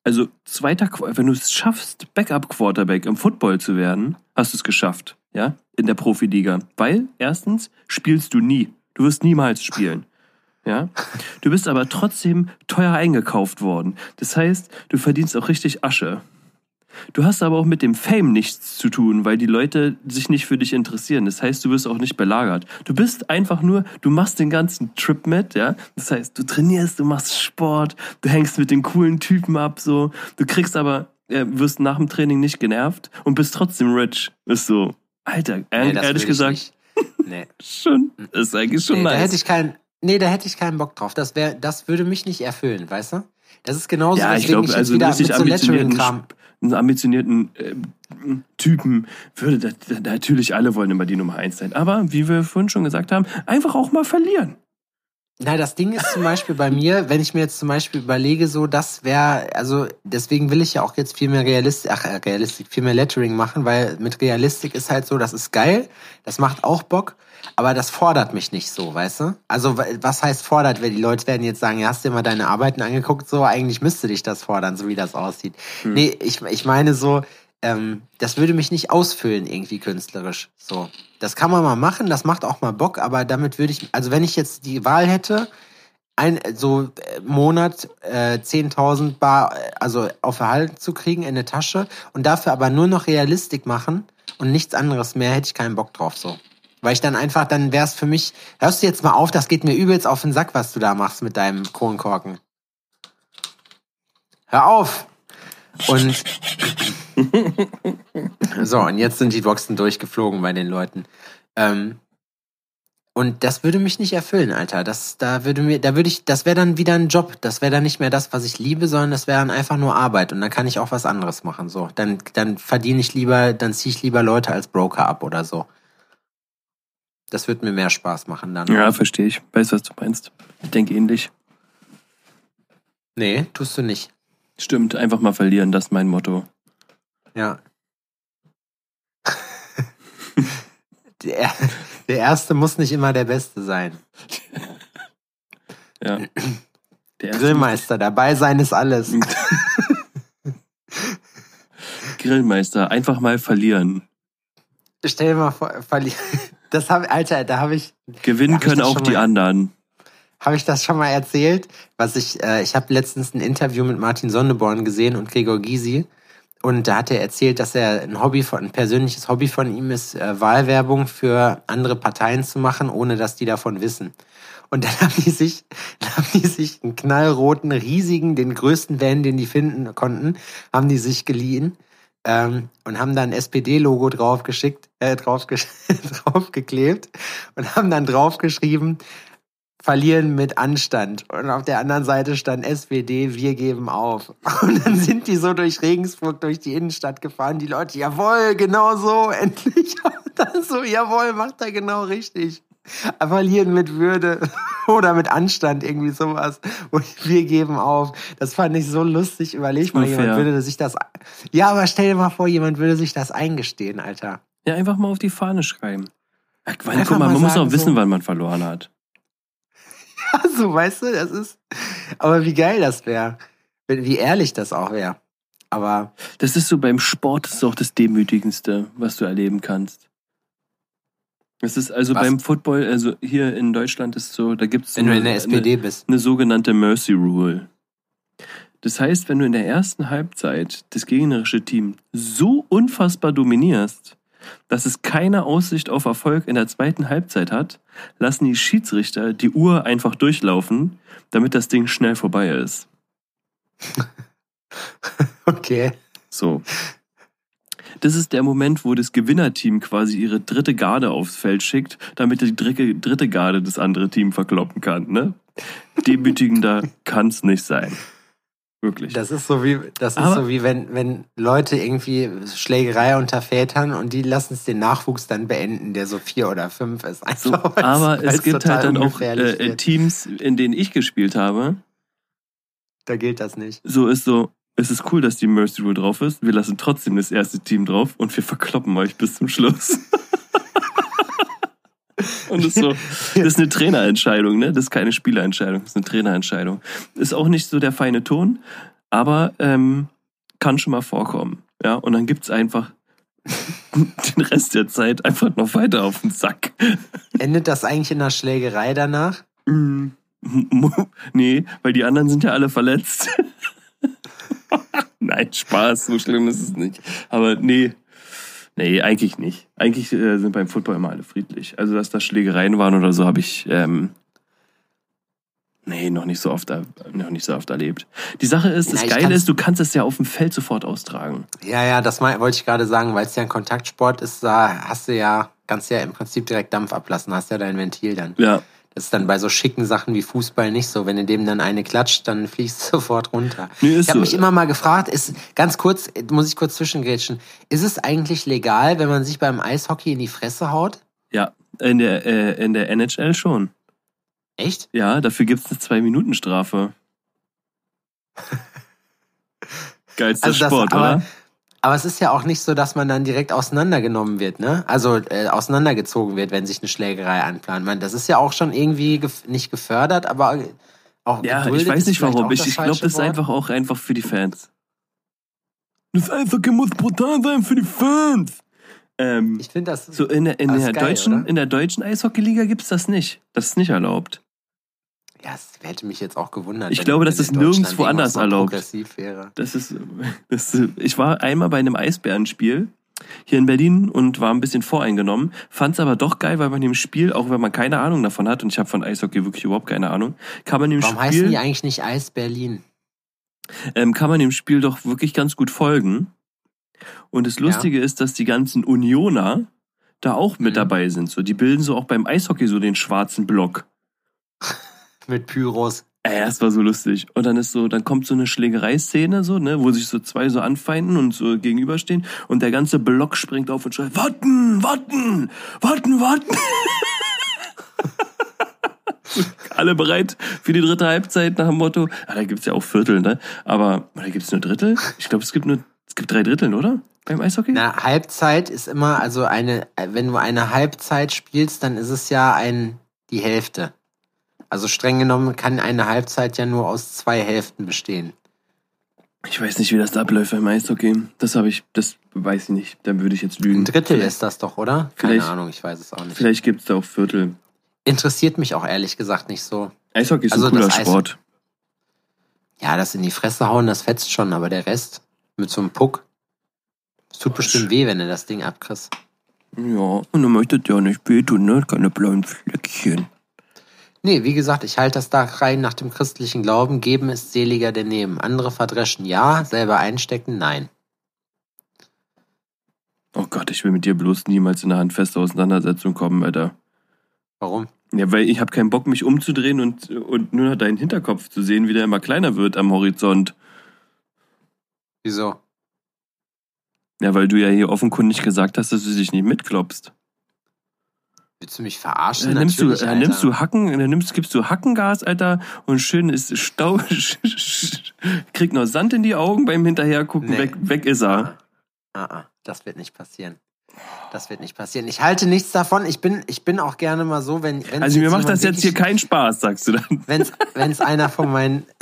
Speaker 3: Also zweiter, wenn du es schaffst, Backup-Quarterback im Football zu werden, hast du es geschafft, ja, in der Profiliga. Weil erstens spielst du nie. Du wirst niemals spielen. Ja? Du bist aber trotzdem teuer eingekauft worden. Das heißt, du verdienst auch richtig Asche. Du hast aber auch mit dem Fame nichts zu tun, weil die Leute sich nicht für dich interessieren. Das heißt, du wirst auch nicht belagert. Du bist einfach nur, du machst den ganzen Trip mit, ja. Das heißt, du trainierst, du machst Sport, du hängst mit den coolen Typen ab, so. Du kriegst aber, äh, wirst nach dem Training nicht genervt und bist trotzdem rich. Ist so, Alter,
Speaker 2: Nee,
Speaker 3: ehrlich,
Speaker 2: das
Speaker 3: ehrlich gesagt.
Speaker 2: Nee.
Speaker 3: schon, ist eigentlich schon
Speaker 2: nee, da
Speaker 3: nice.
Speaker 2: hätte ich keinen, nee, da hätte ich keinen Bock drauf. Das wäre, das würde mich nicht erfüllen, weißt du? Das ist genauso,
Speaker 3: Ja, ich glaube, also
Speaker 2: wieder
Speaker 3: richtig ambitionierten,
Speaker 2: Lettering-Kram.
Speaker 3: einen ambitionierten äh, Typen würde da, da, natürlich alle wollen immer die Nummer eins sein. Aber wie wir vorhin schon gesagt haben, einfach auch mal verlieren.
Speaker 2: Na, das Ding ist zum Beispiel bei mir, wenn ich mir jetzt zum Beispiel überlege, so, das wäre, also deswegen will ich ja auch jetzt viel mehr Realistik, ach, äh, Realistik, viel mehr Lettering machen, weil mit Realistik ist halt so, das ist geil, das macht auch Bock, aber das fordert mich nicht so, weißt du? Also, wa- was heißt fordert, wenn die Leute werden jetzt sagen, ja, hast dir mal deine Arbeiten angeguckt, so, eigentlich müsste dich das fordern, so wie das aussieht. Nee, ich, ich meine so, ähm, das würde mich nicht ausfüllen irgendwie künstlerisch. So, das kann man mal machen, das macht auch mal Bock, aber damit würde ich, also wenn ich jetzt die Wahl hätte, ein so äh, Monat äh, 10.000 Bar, äh, also auf Erhalten zu kriegen in eine Tasche und dafür aber nur noch Realistik machen und nichts anderes mehr, hätte ich keinen Bock drauf so. Weil ich dann einfach, dann wäre es für mich, hörst du jetzt mal auf, das geht mir übelst auf den Sack, was du da machst mit deinem Kronkorken. Hör auf! Und so, und jetzt sind die Boxen durchgeflogen bei den Leuten. Ähm, und das würde mich nicht erfüllen, Alter. Das, da würde mir, da würde ich, das wäre dann wieder ein Job. Das wäre dann nicht mehr das, was ich liebe, sondern das wäre dann einfach nur Arbeit. Und dann kann ich auch was anderes machen. So, dann, dann verdiene ich lieber, dann ziehe ich lieber Leute als Broker ab oder so. Das wird mir mehr Spaß machen dann.
Speaker 3: Ja, verstehe ich. Weiß, was du meinst. Ich denke ähnlich.
Speaker 2: Nee, tust du nicht.
Speaker 3: Stimmt, einfach mal verlieren, das ist mein Motto.
Speaker 2: Ja. der, der erste muss nicht immer der Beste sein.
Speaker 3: Ja.
Speaker 2: Grillmeister, dabei sein ist alles.
Speaker 3: Grillmeister, einfach mal verlieren.
Speaker 2: Stell dir mal vor, verli- das hab, Alter, da habe ich,
Speaker 3: Gewinnen
Speaker 2: Hab ich
Speaker 3: können
Speaker 2: das
Speaker 3: auch die anderen.
Speaker 2: Habe ich das schon mal erzählt, was ich, äh, ich habe letztens ein Interview mit Martin Sonneborn gesehen und Gregor Gysi und da hat er erzählt, dass er ein Hobby von, ein persönliches Hobby von ihm ist, äh, Wahlwerbung für andere Parteien zu machen, ohne dass die davon wissen. Und dann haben die sich, haben die sich einen knallroten, riesigen, den größten Van, den die finden konnten, haben die sich geliehen ähm, und haben dann SPD-Logo draufgeschickt, äh, draufgesch draufgeklebt und haben dann draufgeschrieben, verlieren mit Anstand. Und auf der anderen Seite stand SPD, wir geben auf. Und dann sind die so durch Regensburg, durch die Innenstadt gefahren, die Leute, jawohl, genau so, endlich. Und dann so, jawohl, macht er genau richtig. Verlieren mit Würde. Oder mit Anstand, irgendwie sowas. Und wir geben auf. Das fand ich so lustig. Überleg mal, jemand würde sich das. Ja, aber stell dir mal vor, jemand würde sich das eingestehen, Alter.
Speaker 3: Ja, einfach mal auf die Fahne schreiben. Ja,
Speaker 2: Einfach
Speaker 3: guck mal, man muss auch wissen,
Speaker 2: so-
Speaker 3: wann man verloren hat.
Speaker 2: Also, weißt du, das ist. Aber wie geil das wäre. Wie ehrlich das auch wäre. Aber
Speaker 3: Das ist so beim Sport, das ist auch das Demütigendste, was du erleben kannst. Es ist also
Speaker 2: Was?
Speaker 3: beim Football, also hier in Deutschland ist so, da gibt es
Speaker 2: der SPD bist.
Speaker 3: eine sogenannte Mercy Rule. Das heißt, wenn du in der ersten Halbzeit das gegnerische Team so unfassbar dominierst, dass es keine Aussicht auf Erfolg in der zweiten Halbzeit hat, lassen die Schiedsrichter die Uhr einfach durchlaufen, damit das Ding schnell vorbei ist.
Speaker 2: Okay.
Speaker 3: So. Das ist der Moment, wo das Gewinnerteam quasi ihre dritte Garde aufs Feld schickt, damit die dritte, dritte Garde das andere Team verkloppen kann. Ne? Demütigender kann's nicht sein. Wirklich.
Speaker 2: Das ist so wie, das ist
Speaker 3: Aber-
Speaker 2: so wie wenn, wenn Leute irgendwie Schlägerei unter Vätern und die lassen es den Nachwuchs dann beenden, der so vier oder fünf ist.
Speaker 3: so,
Speaker 2: Einfach, weil's-
Speaker 3: aber es
Speaker 2: weil's
Speaker 3: gibt halt dann auch äh. Teams, in denen ich gespielt habe.
Speaker 2: Da gilt das nicht.
Speaker 3: So ist so, es ist cool, dass die Mercy Rule drauf ist. Wir lassen trotzdem das erste Team drauf und wir verkloppen euch bis zum Schluss. und das ist so, das ist eine Trainerentscheidung, ne? Das ist keine Spielerentscheidung, das ist eine Trainerentscheidung. Ist auch nicht so der feine Ton, aber ähm, kann schon mal vorkommen. Ja, und dann gibt's einfach den Rest der Zeit einfach noch weiter auf den Sack.
Speaker 2: Endet das eigentlich in einer Schlägerei danach?
Speaker 3: Mm, nee, weil die anderen sind ja alle verletzt. Nein, Spaß, so schlimm ist es nicht. Aber nee, nee, eigentlich nicht. Eigentlich äh, sind beim Football immer alle friedlich. Also, dass da Schlägereien waren oder so, habe ich ähm, nee, noch nicht so oft, er- noch nicht so oft erlebt. Die Sache ist, das
Speaker 2: Ja,
Speaker 3: Geile ist, du kannst es ja auf dem Feld sofort austragen.
Speaker 2: Ja, ja, das wollte ich gerade sagen, weil es ja ein Kontaktsport ist, da hast du ja, kannst ja im Prinzip direkt Dampf ablassen, hast ja dein Ventil dann.
Speaker 3: Ja,
Speaker 2: Das ist dann bei so schicken Sachen wie Fußball nicht so. Wenn du dem dann eine klatscht, dann fliegst du sofort runter.
Speaker 3: Nee,
Speaker 2: ich habe
Speaker 3: so.
Speaker 2: mich immer mal gefragt, ist ganz kurz, muss ich kurz zwischengrätschen, ist es eigentlich legal, wenn man sich beim Eishockey in die Fresse haut?
Speaker 3: ja, in der, äh, in der NHL schon.
Speaker 2: Echt?
Speaker 3: Ja, dafür gibt's eine Zwei-Minuten-Strafe. Geilster
Speaker 2: Also das-
Speaker 3: Sport,
Speaker 2: aber-
Speaker 3: oder?
Speaker 2: Aber es ist ja auch nicht so, dass man dann direkt auseinandergenommen wird, ne? Also äh, auseinandergezogen wird, wenn sich eine Schlägerei anplant. Man, das ist ja auch schon irgendwie gef nicht gefördert, aber auch
Speaker 3: Ja, ich weiß nicht warum. Ich, ich glaube, das ist einfach auch einfach für die Fans. Das Eishockey muss brutal sein für die Fans. Ähm,
Speaker 2: Ich finde das
Speaker 3: so in der, in
Speaker 2: ist
Speaker 3: der
Speaker 2: geil,
Speaker 3: deutschen,
Speaker 2: oder?
Speaker 3: in der deutschen Eishockeyliga gibt's das nicht. Das ist nicht erlaubt.
Speaker 2: Ja, es hätte mich jetzt auch gewundert.
Speaker 3: Ich glaube, dass das
Speaker 2: Deutschland
Speaker 3: nirgendwo anders erlaubt.
Speaker 2: progressiv wäre.
Speaker 3: Das ist, das ist, ich war einmal bei einem Eisbärenspiel hier in Berlin und war ein bisschen voreingenommen, fand es aber doch geil, weil man im Spiel, auch wenn man keine Ahnung davon hat, und ich habe von Eishockey wirklich überhaupt keine Ahnung, kann man dem
Speaker 2: Warum heißen
Speaker 3: Spiel,
Speaker 2: die eigentlich nicht Eis Berlin?
Speaker 3: ähm, kann man dem Spiel doch wirklich ganz gut folgen. Und das Lustige ist, dass die ganzen Unioner da auch mit
Speaker 2: Mhm.
Speaker 3: dabei sind. So, die bilden so auch beim Eishockey so den schwarzen Block.
Speaker 2: Mit Pyros.
Speaker 3: Ey, das war so lustig. Und dann ist so, dann kommt so eine Schlägereiszene, so, ne, wo sich so zwei so anfeinden und so gegenüberstehen und der ganze Block springt auf und schreit, warten, warten, warten, warten. Alle bereit für die dritte Halbzeit nach dem Motto, ah, da gibt's ja auch Viertel, ne? Aber, oder gibt's nur Drittel? Ich glaube, es gibt nur, es gibt drei Drittel, oder? Beim Eishockey?
Speaker 2: Na, Halbzeit ist immer, also eine, wenn du eine Halbzeit spielst, dann ist es ja ein, die Hälfte. Also streng genommen kann eine Halbzeit ja nur aus zwei Hälften bestehen.
Speaker 3: Ich weiß nicht, wie das da abläuft beim Eishockey. Das habe ich, das weiß ich nicht. Da würde ich jetzt lügen.
Speaker 2: Ein Drittel
Speaker 3: vielleicht,
Speaker 2: ist das doch, oder? Keine Ahnung, ich weiß es auch nicht.
Speaker 3: Vielleicht gibt's da auch Viertel.
Speaker 2: Interessiert mich auch ehrlich gesagt nicht so.
Speaker 3: Eishockey ist
Speaker 2: Also
Speaker 3: ein cooler Sport.
Speaker 2: Ja, das in die Fresse hauen, das fetzt schon, aber der Rest mit so einem Puck, es tut bestimmt weh, wenn du das Ding abkriegst.
Speaker 3: Ja, und du möchtest ja nicht wehtun, ne? Keine blauen Fleckchen.
Speaker 2: Nee, wie gesagt, ich halte das da rein nach dem christlichen Glauben. Geben ist seliger denn nehmen. Andere verdreschen ja, selber einstecken nein.
Speaker 3: Oh Gott, ich will mit dir bloß niemals in eine handfeste Auseinandersetzung kommen, Alter.
Speaker 2: Warum?
Speaker 3: Ja, weil ich habe keinen Bock, mich umzudrehen und, und nur noch deinen Hinterkopf zu sehen, wie der immer kleiner wird am Horizont.
Speaker 2: Wieso?
Speaker 3: Ja, weil du ja hier offenkundig gesagt hast, dass du dich nicht mitklopst.
Speaker 2: Willst du mich verarschen?
Speaker 3: Dann nimmst du, dann nimmst du Hacken, dann nimmst, gibst du Hackengas, Alter, und schön ist Stau, kriegt noch Sand in die Augen beim Hinterhergucken,
Speaker 2: Nee.
Speaker 3: weg, weg ist er.
Speaker 2: Ah, ah, das wird nicht passieren. Das wird nicht passieren. Ich halte nichts davon. Ich bin, ich bin auch gerne mal so, wenn. wenn
Speaker 3: Also mir macht das jetzt hier keinen Spaß, sagst du dann.
Speaker 2: Wenn's, wenn's einer von meinen.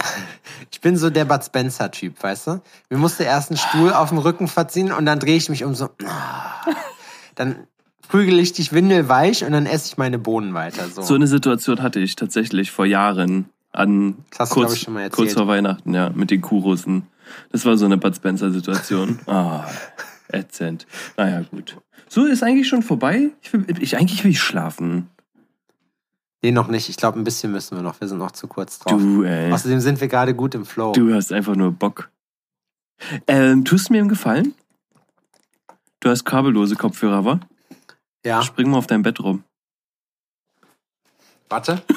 Speaker 2: Ich bin so der Bud Spencer-Typ, weißt du? Mir musste erst einen Stuhl auf dem Rücken verziehen und dann drehe ich mich um so. Dann prügel ich dich windelweich und dann esse ich meine Bohnen weiter. So.
Speaker 3: So eine Situation hatte ich tatsächlich vor Jahren an
Speaker 2: glaub
Speaker 3: kurz,
Speaker 2: ich, schon mal erzählt.
Speaker 3: kurz vor Weihnachten, ja, mit den Kuhrussen. Das war so eine Bud Spencer Situation. Ah, ätzend. Naja, gut. So ist eigentlich schon vorbei. Ich, will, ich eigentlich will ich schlafen.
Speaker 2: Nee, noch nicht. Ich glaube, ein bisschen müssen wir noch. Wir sind noch zu kurz drauf.
Speaker 3: Du, ey.
Speaker 2: Außerdem sind wir gerade gut im Flow.
Speaker 3: Du hast einfach nur Bock. Ähm, tust du mir einen Gefallen? Du hast kabellose Kopfhörer, wa?
Speaker 2: Ja,
Speaker 3: Spring mal auf dein Bett rum.
Speaker 2: warte.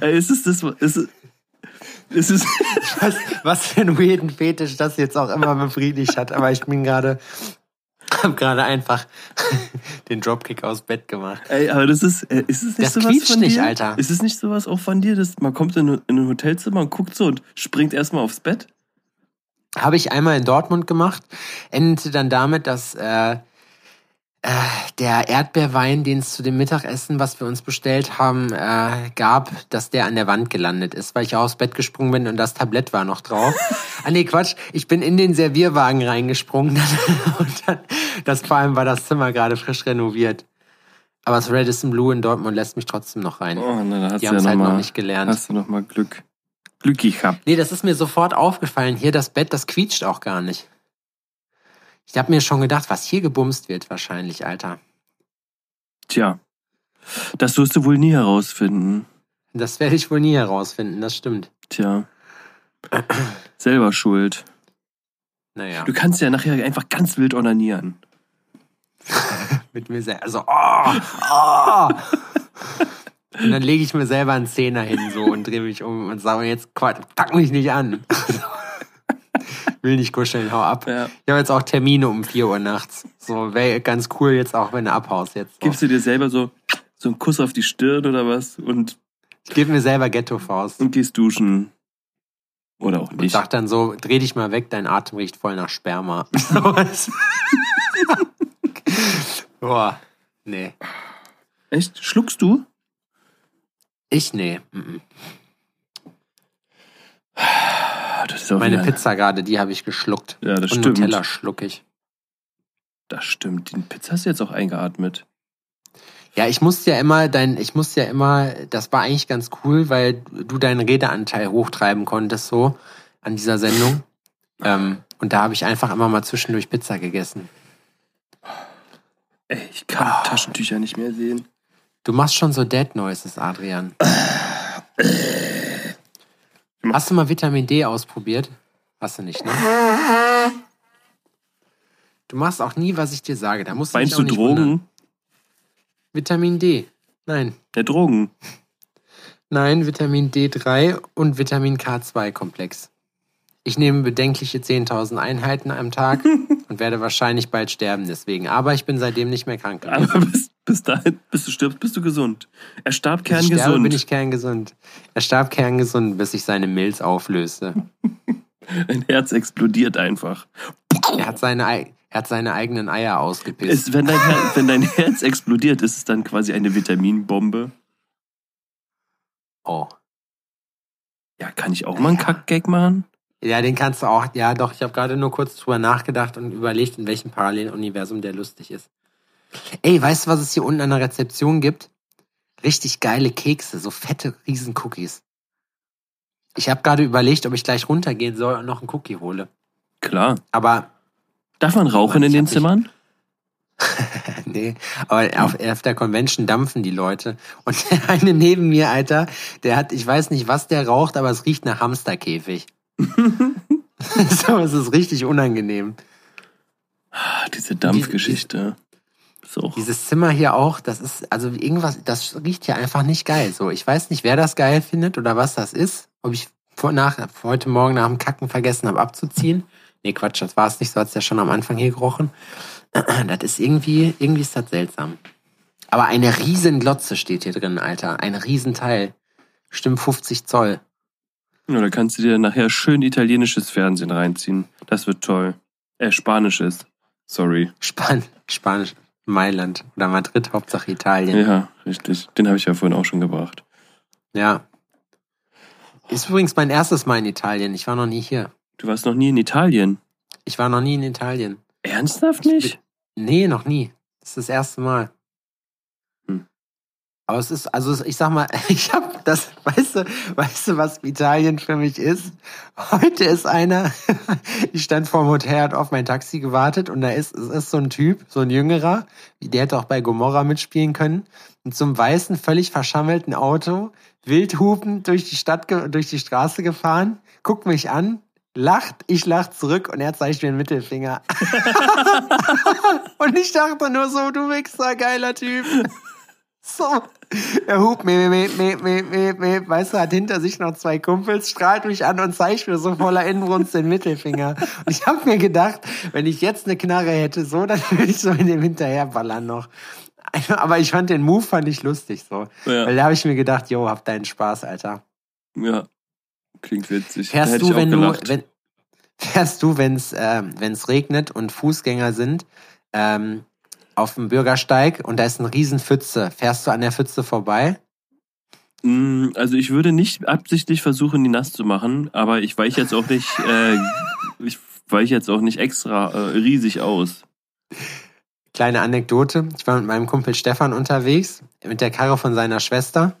Speaker 3: Ey, ist es das? Ist es, ist es,
Speaker 2: Was, was für ein weirden Fetisch das jetzt auch immer befriedigt hat. Aber ich bin gerade, hab gerade einfach den Dropkick aus Bett gemacht.
Speaker 3: ey, aber das ist, äh, ist es nicht
Speaker 2: Das
Speaker 3: sowas von
Speaker 2: nicht,
Speaker 3: dir?
Speaker 2: Alter.
Speaker 3: Ist es nicht sowas auch von dir, dass man kommt in, in ein Hotelzimmer und guckt so und springt erstmal aufs Bett?
Speaker 2: Habe ich einmal in Dortmund gemacht. Endete dann damit, dass äh, äh, der Erdbeerwein, den es zu dem Mittagessen, was wir uns bestellt haben, äh, gab, dass der an der Wand gelandet ist, weil ich aus Bett gesprungen bin und das Tablett war noch drauf. ah nee, Quatsch. Ich bin in den Servierwagen reingesprungen und dann, das vor allem war das Zimmer gerade frisch renoviert. Aber das Radisson Blue in Dortmund lässt mich trotzdem noch rein.
Speaker 3: Oh, na,
Speaker 2: Die haben
Speaker 3: ja
Speaker 2: es
Speaker 3: noch
Speaker 2: halt
Speaker 3: mal,
Speaker 2: noch nicht gelernt.
Speaker 3: Hast du noch mal Glück. Glück gehabt.
Speaker 2: Nee, das ist mir sofort aufgefallen. Hier das Bett, das quietscht auch gar nicht. Ich habe mir schon gedacht, was hier gebumst wird wahrscheinlich, Alter.
Speaker 3: Tja, das wirst du wohl nie herausfinden.
Speaker 2: Das werde ich wohl nie herausfinden, das stimmt.
Speaker 3: Tja. Selber schuld.
Speaker 2: Naja,
Speaker 3: Du kannst ja nachher einfach ganz wild onanieren.
Speaker 2: mit mir selber. Also, oh, oh. Und dann lege ich mir selber einen Zehner hin so und drehe mich um und sage jetzt, Quatsch, pack mich nicht an. Will nicht kuscheln, hau ab.
Speaker 3: Ja.
Speaker 2: Ich habe jetzt auch Termine um 4 Uhr nachts. So, wäre ganz cool jetzt auch, wenn du abhaust jetzt. So.
Speaker 3: Gibst du dir selber so, so einen Kuss auf die Stirn oder was und,
Speaker 2: Ich gebe mir selber Ghetto-Faust.
Speaker 3: und gehst duschen. Oder auch
Speaker 2: Und
Speaker 3: nicht.
Speaker 2: sag dann so, dreh dich mal weg, dein Atem riecht voll nach Sperma. Boah, nee.
Speaker 3: Echt? Schluckst du?
Speaker 2: Ich nee. mhm.
Speaker 3: Das ist auch
Speaker 2: Meine
Speaker 3: wieder-
Speaker 2: Pizza gerade, die habe ich geschluckt.
Speaker 3: Ja, das
Speaker 2: Und
Speaker 3: stimmt.
Speaker 2: Nutella schluck ich.
Speaker 3: Das stimmt. Die Pizza hast du jetzt auch eingeatmet.
Speaker 2: Ja, ich musste ja immer, dein, ich musste ja immer, das war eigentlich ganz cool, weil du deinen Redeanteil hochtreiben konntest so an dieser Sendung. Ähm, und da habe ich einfach immer mal zwischendurch Pizza gegessen.
Speaker 3: Ey, ich kann
Speaker 2: Ah.
Speaker 3: Taschentücher nicht mehr sehen.
Speaker 2: Du machst schon so Dead Noises, Adrian. Hast du mal Vitamin D ausprobiert? Hast du nicht, ne? Du machst auch nie, was ich dir sage. Da musst du
Speaker 3: Meinst du
Speaker 2: nicht
Speaker 3: Drogen?
Speaker 2: wundern. Vitamin D. Nein.
Speaker 3: Ja, Drogen.
Speaker 2: Nein, Vitamin D3 und Vitamin K2-Komplex. Ich nehme bedenkliche 10.000 Einheiten am Tag und werde wahrscheinlich bald sterben deswegen. Aber ich bin seitdem nicht mehr krank. gewesen.
Speaker 3: Aber bis, bis dahin, bis du stirbst, bist du gesund. Er starb
Speaker 2: Bis ich sterbe,
Speaker 3: kerngesund.
Speaker 2: bin ich kerngesund. Er starb kerngesund, bis sich seine Milz auflöste.
Speaker 3: Dein Herz explodiert einfach.
Speaker 2: Er hat seine, Ei- er hat seine eigenen Eier ausgepisst.
Speaker 3: Ist, wenn, dein Her wenn dein Herz explodiert, ist es dann quasi eine Vitaminbombe.
Speaker 2: oh.
Speaker 3: Ja, kann ich auch mal einen Kackgag machen?
Speaker 2: Ja, den kannst du auch. Ja, doch, ich habe gerade nur kurz drüber nachgedacht und überlegt, in welchem Paralleluniversum der lustig ist. Ey, weißt du, was es hier unten an der Rezeption gibt? Richtig geile Kekse, so fette Riesen-Cookies. Ich habe gerade überlegt, ob ich gleich runtergehen soll und noch einen Cookie hole.
Speaker 3: Klar.
Speaker 2: Aber
Speaker 3: Darf man rauchen in den Zimmern?
Speaker 2: nee, aber auf, auf der Convention dampfen die Leute. Und der eine neben mir, Alter, der hat, ich weiß nicht, was der raucht, aber es riecht nach Hamsterkäfig. so, es ist richtig unangenehm.
Speaker 3: Ah, diese Dampfgeschichte. Auch.
Speaker 2: Dieses Zimmer hier auch, das ist, also irgendwas, das riecht hier einfach nicht geil. So, ich weiß nicht, wer das geil findet oder was das ist. Ob ich vor, nach, heute Morgen nach dem Kacken vergessen habe abzuziehen. Nee, Quatsch, das war es nicht, so hat's ja schon am Anfang hier gerochen. Das ist irgendwie, irgendwie ist das seltsam. Aber eine riesen Glotze steht hier drin, Alter. Ein Riesenteil. Stimmt 50 Zoll.
Speaker 3: Ja, da kannst du dir nachher schön italienisches Fernsehen reinziehen. Das wird toll. Äh, spanisches. Sorry.
Speaker 2: Span Spanisch. Mailand oder Madrid, Hauptsache Italien.
Speaker 3: Ja, richtig. Den habe ich ja vorhin auch schon gebracht.
Speaker 2: Ja. Ist übrigens mein erstes Mal in Italien. Ich war noch nie hier.
Speaker 3: Du warst noch nie in Italien.
Speaker 2: Ich war noch nie in Italien.
Speaker 3: Ernsthaft nicht?
Speaker 2: Nee, noch nie. Das ist das erste Mal. Aber es ist, also ich sag mal, ich hab das, weißt du, weißt du, was Italien für mich ist? Heute ist einer, ich stand vor dem Hotel, hat auf mein Taxi gewartet und da ist, es ist so ein Typ, so ein Jüngerer, der hätte auch bei Gomorra mitspielen können, mit so einem weißen, völlig verschammelten Auto, wildhupend durch die Stadt, durch die Straße gefahren, guckt mich an, lacht, ich lach zurück und er zeigt mir einen Mittelfinger. und ich dachte nur so, du Wichser, geiler Typ. So. Er hupt, me, me, me, me, me, me, weißt du, hat hinter sich noch zwei Kumpels, strahlt mich an und zeigt mir so voller Inbrunst den Mittelfinger. Und ich habe mir gedacht, wenn ich jetzt eine Knarre hätte, so, dann würde ich so in dem hinterherballern noch. Aber ich fand den Move fand ich lustig so.
Speaker 3: Ja.
Speaker 2: Weil da habe ich mir gedacht, yo, hab deinen Spaß, Alter.
Speaker 3: Ja. Klingt witzig.
Speaker 2: Fährst du, wenn du,
Speaker 3: gelacht.
Speaker 2: wenn, fährst du, wenn es ähm, wenn's regnet und Fußgänger sind, ähm, auf dem Bürgersteig und da ist ein riesen Pfütze, fährst du an der Pfütze vorbei?
Speaker 3: Mm, Also ich würde nicht absichtlich versuchen, die nass zu machen, aber ich weiche jetzt auch nicht, äh, ich weiche jetzt auch nicht extra äh, riesig aus.
Speaker 2: Kleine Anekdote, ich war mit meinem Kumpel Stefan unterwegs, mit der Karre von seiner Schwester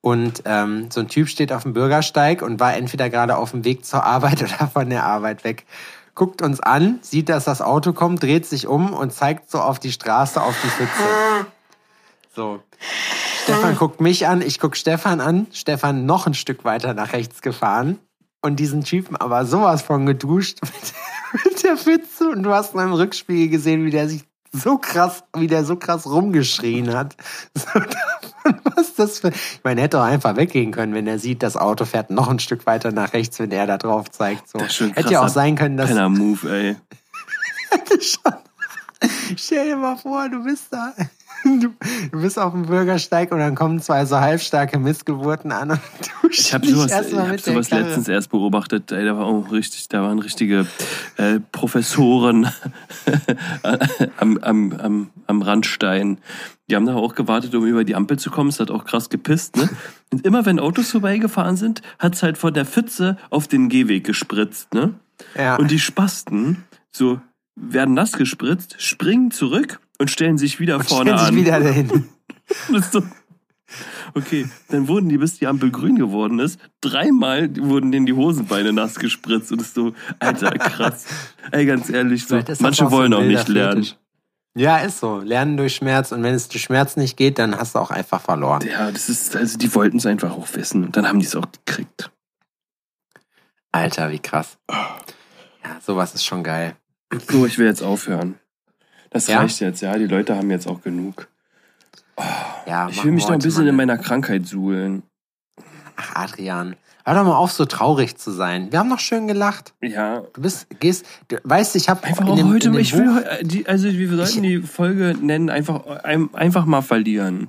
Speaker 2: und ähm, so ein Typ steht auf dem Bürgersteig und war entweder gerade auf dem Weg zur Arbeit oder von der Arbeit weg. Guckt uns an, sieht, dass das Auto kommt, dreht sich um und zeigt so auf die Straße, auf die Pfütze. So. Stefan guckt mich an, ich guck Stefan an. Stefan noch ein Stück weiter nach rechts gefahren und diesen Typen aber sowas von geduscht mit, mit der Pfütze und du hast nur im Rückspiegel gesehen, wie der sich so krass, wie der so krass rumgeschrien hat. So davon, was das für. Ich meine, er hätte auch einfach weggehen können, wenn er sieht, das Auto fährt noch ein Stück weiter nach rechts, wenn er da drauf zeigt. So.
Speaker 3: Ist
Speaker 2: Hätte ja auch sein können, dass.
Speaker 3: Penner-Move, ey.
Speaker 2: Stell dir mal vor, du bist da. Du, bist auf dem Bürgersteig und dann kommen zwei so halbstarke Missgeburten an und du
Speaker 3: Ich habe sowas, ich hab sowas letztens erst beobachtet. Ey, da war auch richtig, da waren richtige äh, Professoren am, am, am, am Randstein. Die haben da auch gewartet, um über die Ampel zu kommen. Es hat auch krass gepisst, ne? Und immer wenn Autos vorbeigefahren sind, hat's halt von der Pfütze auf den Gehweg gespritzt, ne?
Speaker 2: Ja.
Speaker 3: Und die Spasten so werden nass gespritzt, springen zurück und stellen sich wieder
Speaker 2: und
Speaker 3: vorne
Speaker 2: stellen sich
Speaker 3: an.
Speaker 2: wieder dahin.
Speaker 3: So. Okay, dann wurden die, bis die Ampel grün geworden ist, dreimal wurden denen die Hosenbeine nass gespritzt. Und das ist so, Alter, krass. Ey, ganz ehrlich, so, manche wollen auch nicht lernen.
Speaker 2: Ja, ist so. Lernen durch Schmerz und wenn es durch Schmerz nicht geht, dann hast du auch einfach verloren.
Speaker 3: Ja, das ist, also die wollten es einfach auch wissen. Und dann haben die es auch gekriegt.
Speaker 2: Alter, wie krass. Ja, sowas ist schon geil.
Speaker 3: So, ich will jetzt aufhören. Das
Speaker 2: Ja?
Speaker 3: reicht jetzt, ja. Die Leute haben jetzt auch genug.
Speaker 2: Ja,
Speaker 3: Ich will mich noch ein bisschen
Speaker 2: mal
Speaker 3: in
Speaker 2: eine-
Speaker 3: meiner Krankheit suhlen.
Speaker 2: Ach, Adrian. Hör doch mal auf, so traurig zu sein. Wir haben doch schön gelacht.
Speaker 3: Ja.
Speaker 2: Du bist, gehst, du, weißt, ich habe
Speaker 3: Einfach auch heute, ich will, heu- die, also wir sollten die Folge nennen, einfach, ein- einfach mal verlieren.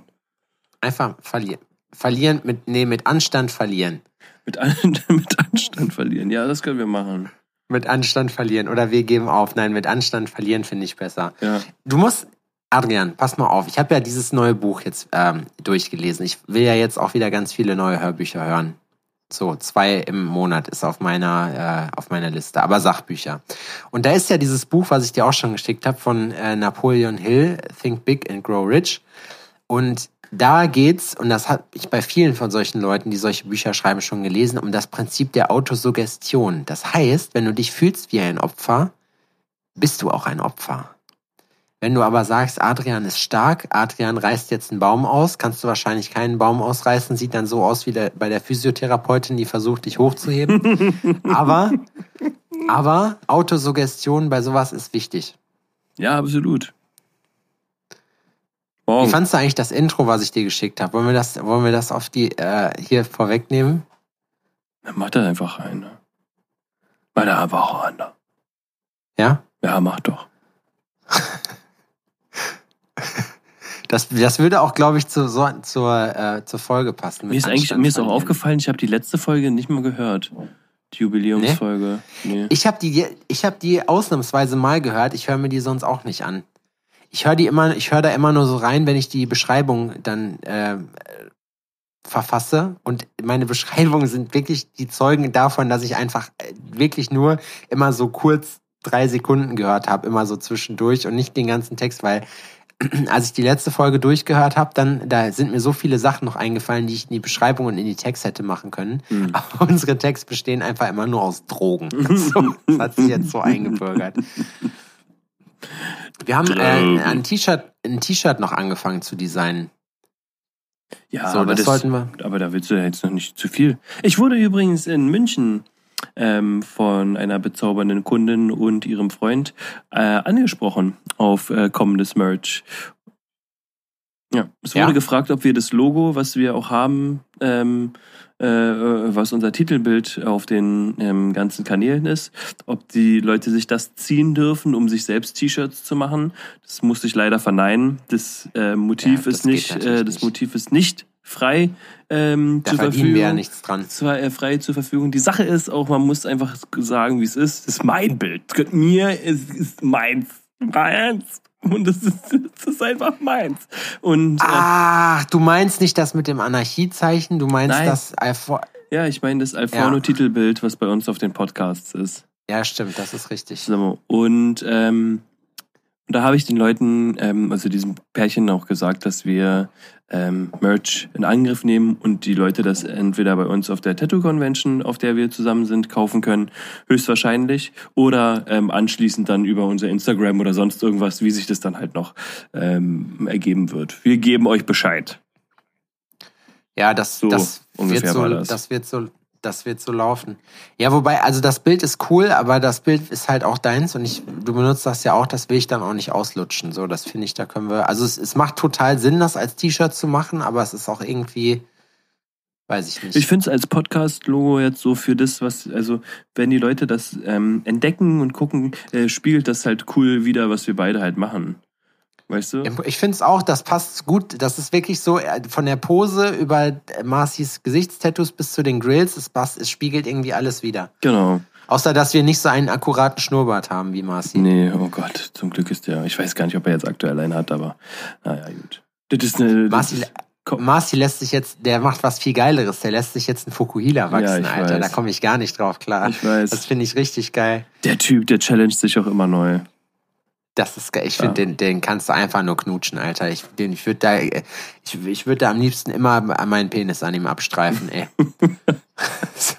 Speaker 2: einfach verlieren. Verlieren mit, nee, mit Anstand verlieren.
Speaker 3: Mit, an, mit Anstand verlieren. Ja, das können wir machen.
Speaker 2: Mit Anstand verlieren. Oder wir geben auf. Nein, mit Anstand verlieren finde ich besser.
Speaker 3: Ja.
Speaker 2: Du musst, Adrian, pass mal auf. Ich habe ja dieses neue Buch jetzt ähm, durchgelesen. Ich will ja jetzt auch wieder ganz viele neue Hörbücher hören. So, zwei im Monat ist auf meiner, äh, auf meiner Liste, aber Sachbücher. Und da ist ja dieses Buch, was ich dir auch schon geschickt habe, von äh, Napoleon Hill, Think Big and Grow Rich. Und da geht's, und das habe ich bei vielen von solchen Leuten, die solche Bücher schreiben, schon gelesen, um das Prinzip der Autosuggestion. Das heißt, wenn du dich fühlst wie ein Opfer, bist du auch ein Opfer. Wenn du aber sagst, Adrian ist stark, Adrian reißt jetzt einen Baum aus, kannst du wahrscheinlich keinen Baum ausreißen, sieht dann so aus wie der, bei der Physiotherapeutin, die versucht, dich hochzuheben. aber, aber Autosuggestion bei sowas ist wichtig.
Speaker 3: Ja, absolut.
Speaker 2: Wie
Speaker 3: Morgen.
Speaker 2: fandst du eigentlich das Intro, was ich dir geschickt habe? Wollen wir das, wollen wir das auf die äh, hier vorwegnehmen?
Speaker 3: Dann macht er einfach eine. Mach da einfach eine.
Speaker 2: Ja?
Speaker 3: Ja, mach doch.
Speaker 2: Das, das würde auch, glaube ich, zu, so, zur, äh, zur Folge passen.
Speaker 3: Mir ist eigentlich, mir ist auch aufgefallen, ich habe die letzte Folge nicht mal gehört. Die Jubiläumsfolge. Nee.
Speaker 2: Ich habe die, ich hab die ausnahmsweise mal gehört. Ich höre mir die sonst auch nicht an. Ich höre die immer, ich höre da immer nur so rein, wenn ich die Beschreibung dann äh, verfasse. Und meine Beschreibungen sind wirklich die Zeugen davon, dass ich einfach äh, wirklich nur immer so kurz drei Sekunden gehört habe, immer so zwischendurch und nicht den ganzen Text, weil als ich die letzte Folge durchgehört habe, dann da sind mir so viele Sachen noch eingefallen, die ich in die Beschreibung und in die Text hätte machen können.
Speaker 3: Hm.
Speaker 2: Aber unsere Texte bestehen einfach immer nur aus Drogen. So, das hat sich jetzt so eingebürgert. Wir haben äh,
Speaker 3: Drogen.
Speaker 2: ein T-Shirt, ein T-Shirt noch angefangen zu designen.
Speaker 3: Ja,
Speaker 2: so,
Speaker 3: aber,
Speaker 2: das,
Speaker 3: das,
Speaker 2: sollten wir.
Speaker 3: aber da willst du ja jetzt noch nicht zu viel. Ich wurde übrigens in München ähm, von einer bezaubernden Kundin und ihrem Freund äh, angesprochen auf äh, kommendes Merch. Ja, es wurde
Speaker 2: Ja?
Speaker 3: gefragt, ob wir das Logo, was wir auch haben, ähm, äh, was unser Titelbild auf den ähm, ganzen Kanälen ist, ob die Leute sich das ziehen dürfen, um sich selbst T-Shirts zu machen. Das musste ich leider verneinen. Das äh, Motiv
Speaker 2: Ja, das
Speaker 3: ist nicht, äh, das. Motiv ist nicht frei ähm,
Speaker 2: Da
Speaker 3: zur Verfügung.
Speaker 2: wir ja nichts dran.
Speaker 3: Zwar äh, frei zur Verfügung. Die Sache ist auch, man muss einfach sagen, wie es ist. Das ist mein Bild. Mir, es ist meins. Meins. Und es ist, es ist einfach meins. Und äh,
Speaker 2: Ach, du meinst nicht das mit dem Anarchiezeichen, du meinst
Speaker 3: Nein.
Speaker 2: das Alpha-
Speaker 3: ja, ich meine das Alforno-Titelbild, was bei uns auf den Podcasts ist.
Speaker 2: Ja, stimmt, das ist richtig.
Speaker 3: So, Und ähm, da habe ich den Leuten, ähm, also diesem Pärchen auch gesagt, dass wir ähm, Merch in Angriff nehmen und die Leute das entweder bei uns auf der Tattoo Convention, auf der wir zusammen sind, kaufen können, höchstwahrscheinlich, oder ähm, anschließend dann über unser Instagram oder sonst irgendwas, wie sich das dann halt noch ähm, ergeben wird. Wir geben euch Bescheid.
Speaker 2: Ja, das,
Speaker 3: So
Speaker 2: das wird so,
Speaker 3: das.
Speaker 2: das wird so, das wird so laufen. Ja, wobei, also das Bild ist cool, aber das Bild ist halt auch deins und ich, du benutzt das ja auch, das will ich dann auch nicht auslutschen. So, das finde ich, da können wir, also es, es macht total Sinn, das als T-Shirt zu machen, aber es ist auch irgendwie, weiß ich nicht.
Speaker 3: Ich finde es als Podcast-Logo jetzt so für das, was, also wenn die Leute das ähm, entdecken und gucken, äh, spiegelt das halt cool wieder, was wir beide halt machen. Weißt du?
Speaker 2: Ich finde es auch, das passt gut. Das ist wirklich so äh, von der Pose über äh, Marcis Gesichtstattoos bis zu den Grills. Es passt, es spiegelt irgendwie alles wieder.
Speaker 3: Genau.
Speaker 2: Außer, dass wir nicht so einen akkuraten Schnurrbart haben wie Marci.
Speaker 3: Nee, oh Gott, zum Glück ist der. Ich weiß gar nicht, ob er jetzt aktuell einen hat, aber naja, gut. Das ist eine. Das
Speaker 2: Marci,
Speaker 3: ist,
Speaker 2: Marci lässt sich jetzt, der macht was viel Geileres. Der lässt sich jetzt einen Fukuhila wachsen,
Speaker 3: ich
Speaker 2: Alter.
Speaker 3: weiß.
Speaker 2: Da komme ich gar nicht drauf klar.
Speaker 3: ich weiß.
Speaker 2: Das finde ich richtig geil.
Speaker 3: der Typ, der challenged sich auch immer neu.
Speaker 2: Das ist geil. Ich
Speaker 3: Ja.
Speaker 2: finde, den, den kannst du einfach nur knutschen, Alter. Ich, den, ich würde da, ich, ich würde da am liebsten immer meinen Penis an ihm abstreifen, ey. so,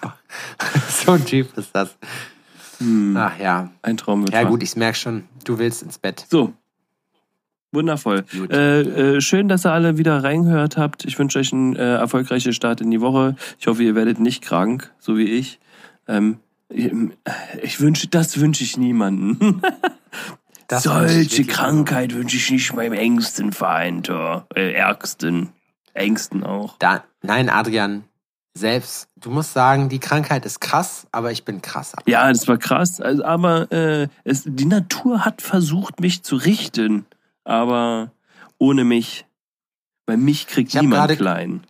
Speaker 2: so ein Typ ist das.
Speaker 3: Hm,
Speaker 2: Ach ja.
Speaker 3: ein Traum wird
Speaker 2: Ja gut, ich merke schon, du willst ins Bett.
Speaker 3: So. Wundervoll. Äh, äh, schön, dass ihr alle wieder reingehört habt. Ich wünsche euch einen äh, erfolgreichen Start in die Woche. Ich hoffe, ihr werdet nicht krank, so wie ich. Ähm, ich wünsche, das wünsche ich niemanden.
Speaker 2: Das
Speaker 3: Solche Krankheit wünsche ich nicht meinem engsten Feind, oh, äh, ärgsten, engsten auch.
Speaker 2: Da, nein, Adrian, selbst, du musst sagen, die Krankheit ist krass, aber ich bin krasser.
Speaker 3: Ja, das war krass, also, aber äh, es, die Natur hat versucht, mich zu richten, aber ohne mich. Weil mich kriegt
Speaker 2: Ich
Speaker 3: niemand
Speaker 2: gerade-
Speaker 3: klein.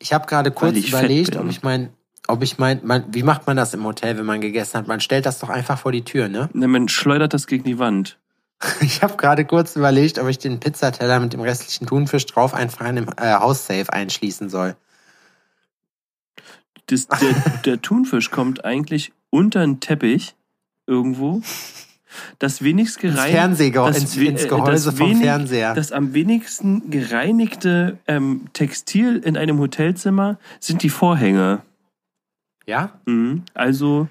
Speaker 2: Ich habe gerade kurz überlegt, ob ich mein, ob ich mein, mein, wie macht man das im Hotel, wenn man gegessen hat? Man stellt das doch einfach vor die Tür, ne?
Speaker 3: Ne, man schleudert das gegen die Wand.
Speaker 2: Ich habe gerade kurz überlegt, ob ich den Pizzateller mit dem restlichen Thunfisch drauf einfach in dem äh, Haussafe einschließen soll.
Speaker 3: Das, der, der Thunfisch kommt eigentlich unter den Teppich irgendwo. Das wenigst gereinigte. Das
Speaker 2: ins, ins
Speaker 3: äh,
Speaker 2: Gehäuse
Speaker 3: das
Speaker 2: vom
Speaker 3: wenig-
Speaker 2: Fernseher.
Speaker 3: Das am wenigsten gereinigte ähm, Textil in einem Hotelzimmer sind die Vorhänge.
Speaker 2: ja?
Speaker 3: Mhm. Also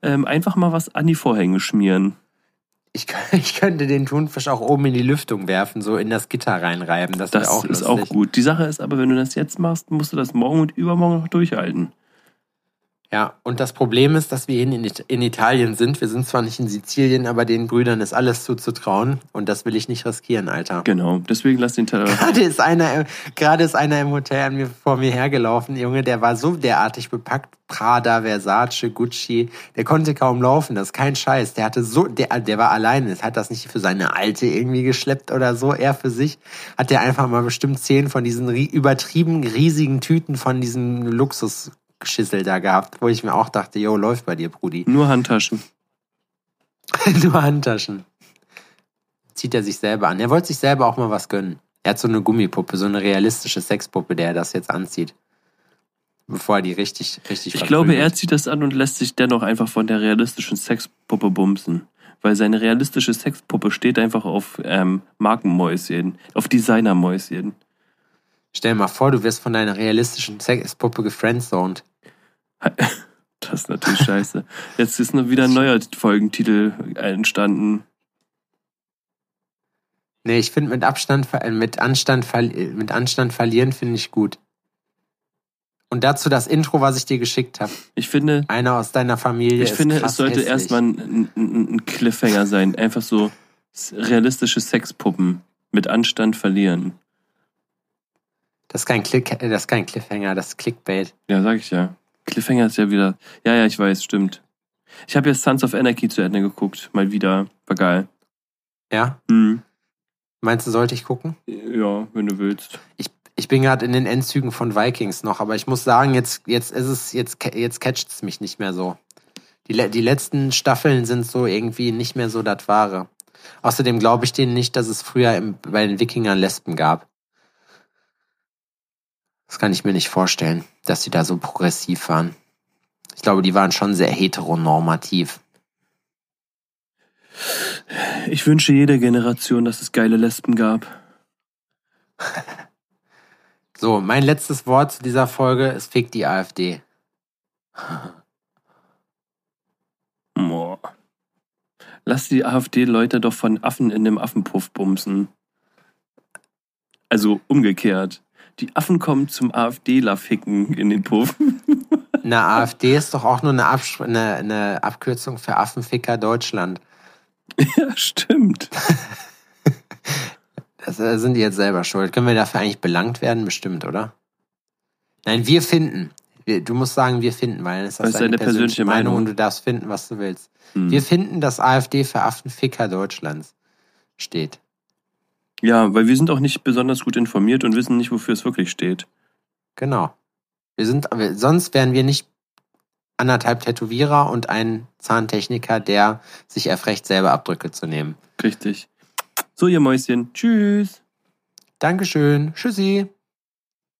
Speaker 3: ähm, einfach mal was an die Vorhänge schmieren.
Speaker 2: Ich, ich könnte den Thunfisch auch oben in die Lüftung werfen, so in das Gitter reinreiben. Das,
Speaker 3: Das
Speaker 2: auch
Speaker 3: ist
Speaker 2: lustig.
Speaker 3: auch gut. Die Sache ist aber, wenn du das jetzt machst, musst du das morgen und übermorgen noch durchhalten.
Speaker 2: Ja, und das Problem ist, dass wir in, in Italien sind. Wir sind zwar nicht in Sizilien, aber den Brüdern ist alles zuzutrauen. Und das will ich nicht riskieren, Alter.
Speaker 3: Genau, deswegen lass den Teller.
Speaker 2: Gerade ist einer, gerade ist einer im Hotel an mir, vor mir hergelaufen, Junge, der war so derartig bepackt. Prada, Versace, Gucci. Der konnte kaum laufen, das ist kein Scheiß. Der hatte so, der, der war alleine. Hat das nicht für seine Alte irgendwie geschleppt oder so. Er für sich hat der einfach mal bestimmt zehn von diesen übertrieben riesigen Tüten von diesen Luxus Schissel da gehabt, wo ich mir auch dachte, yo, läuft bei dir, Brudi.
Speaker 3: Nur Handtaschen.
Speaker 2: Nur Handtaschen. Zieht er sich selber an. Er wollte sich selber auch mal was gönnen. Er hat so eine Gummipuppe, so eine realistische Sexpuppe, der er das jetzt anzieht. Bevor er die richtig, richtig
Speaker 3: Ich glaube, er zieht das an und lässt sich dennoch einfach von der realistischen Sexpuppe bumsen. Weil seine realistische Sexpuppe steht einfach auf ähm, Markenmäuschen, auf Designermäuschen.
Speaker 2: Stell dir mal vor, du wirst von deiner realistischen Sexpuppe gefriendzoned.
Speaker 3: Das ist natürlich scheiße. Jetzt ist noch wieder ein neuer Folgentitel entstanden.
Speaker 2: Nee, ich finde mit Abstand, mit Anstand, mit Anstand verlieren finde ich gut. Und dazu das Intro, was ich dir geschickt habe.
Speaker 3: Ich finde.
Speaker 2: Einer aus deiner Familie.
Speaker 3: Ich finde, es sollte erstmal ein, ein, ein Cliffhanger sein. Einfach so realistische Sexpuppen mit Anstand verlieren.
Speaker 2: Das ist kein Click, das ist kein Cliffhanger, das ist Clickbait.
Speaker 3: Ja, sag ich ja. Cliffhanger ist ja wieder. Ja, ja, ich weiß, stimmt. Ich habe jetzt Sons of Anarchy zu Ende geguckt, mal wieder. War geil.
Speaker 2: Ja?
Speaker 3: Mhm.
Speaker 2: Meinst du, sollte ich gucken?
Speaker 3: Ja, wenn du willst.
Speaker 2: Ich, ich bin gerade in den Endzügen von Vikings noch, aber ich muss sagen, jetzt, jetzt ist es, jetzt, jetzt catcht es mich nicht mehr so. Die, die letzten Staffeln sind so irgendwie nicht mehr so das Wahre. Außerdem glaube ich denen nicht, dass es früher im, bei den Wikingern Lesben gab. Das kann ich mir nicht vorstellen, dass sie da so progressiv waren. Ich glaube, die waren schon sehr heteronormativ.
Speaker 3: Ich wünsche jeder Generation, dass es geile Lesben gab.
Speaker 2: So, mein letztes Wort zu dieser Folge ist Fick die AfD.
Speaker 3: Boah. Lass die AfD-Leute doch von Affen in dem Affenpuff bumsen. Also umgekehrt. Die Affen kommen zum AfDler ficken in den Puff.
Speaker 2: Eine AfD ist doch auch nur eine, Abs eine, eine Abkürzung für Affenficker Deutschland.
Speaker 3: Ja, stimmt.
Speaker 2: Das äh, sind die jetzt selber schuld. Können wir dafür eigentlich belangt werden? Bestimmt, oder? Nein, wir finden. du musst sagen, wir finden, weil das, das ist deine persönliche, persönliche Meinung, Meinung und du darfst finden, was du willst. Hm. Wir finden, dass AfD für Affenficker Deutschlands steht.
Speaker 3: Ja, weil wir sind auch nicht besonders gut informiert und wissen nicht, wofür es wirklich steht.
Speaker 2: Genau. Wir sind, sonst wären wir nicht anderthalb Tätowierer und ein Zahntechniker, der sich erfrecht, selber Abdrücke zu nehmen.
Speaker 3: Richtig. So, ihr Mäuschen. Tschüss.
Speaker 2: Dankeschön. Tschüssi.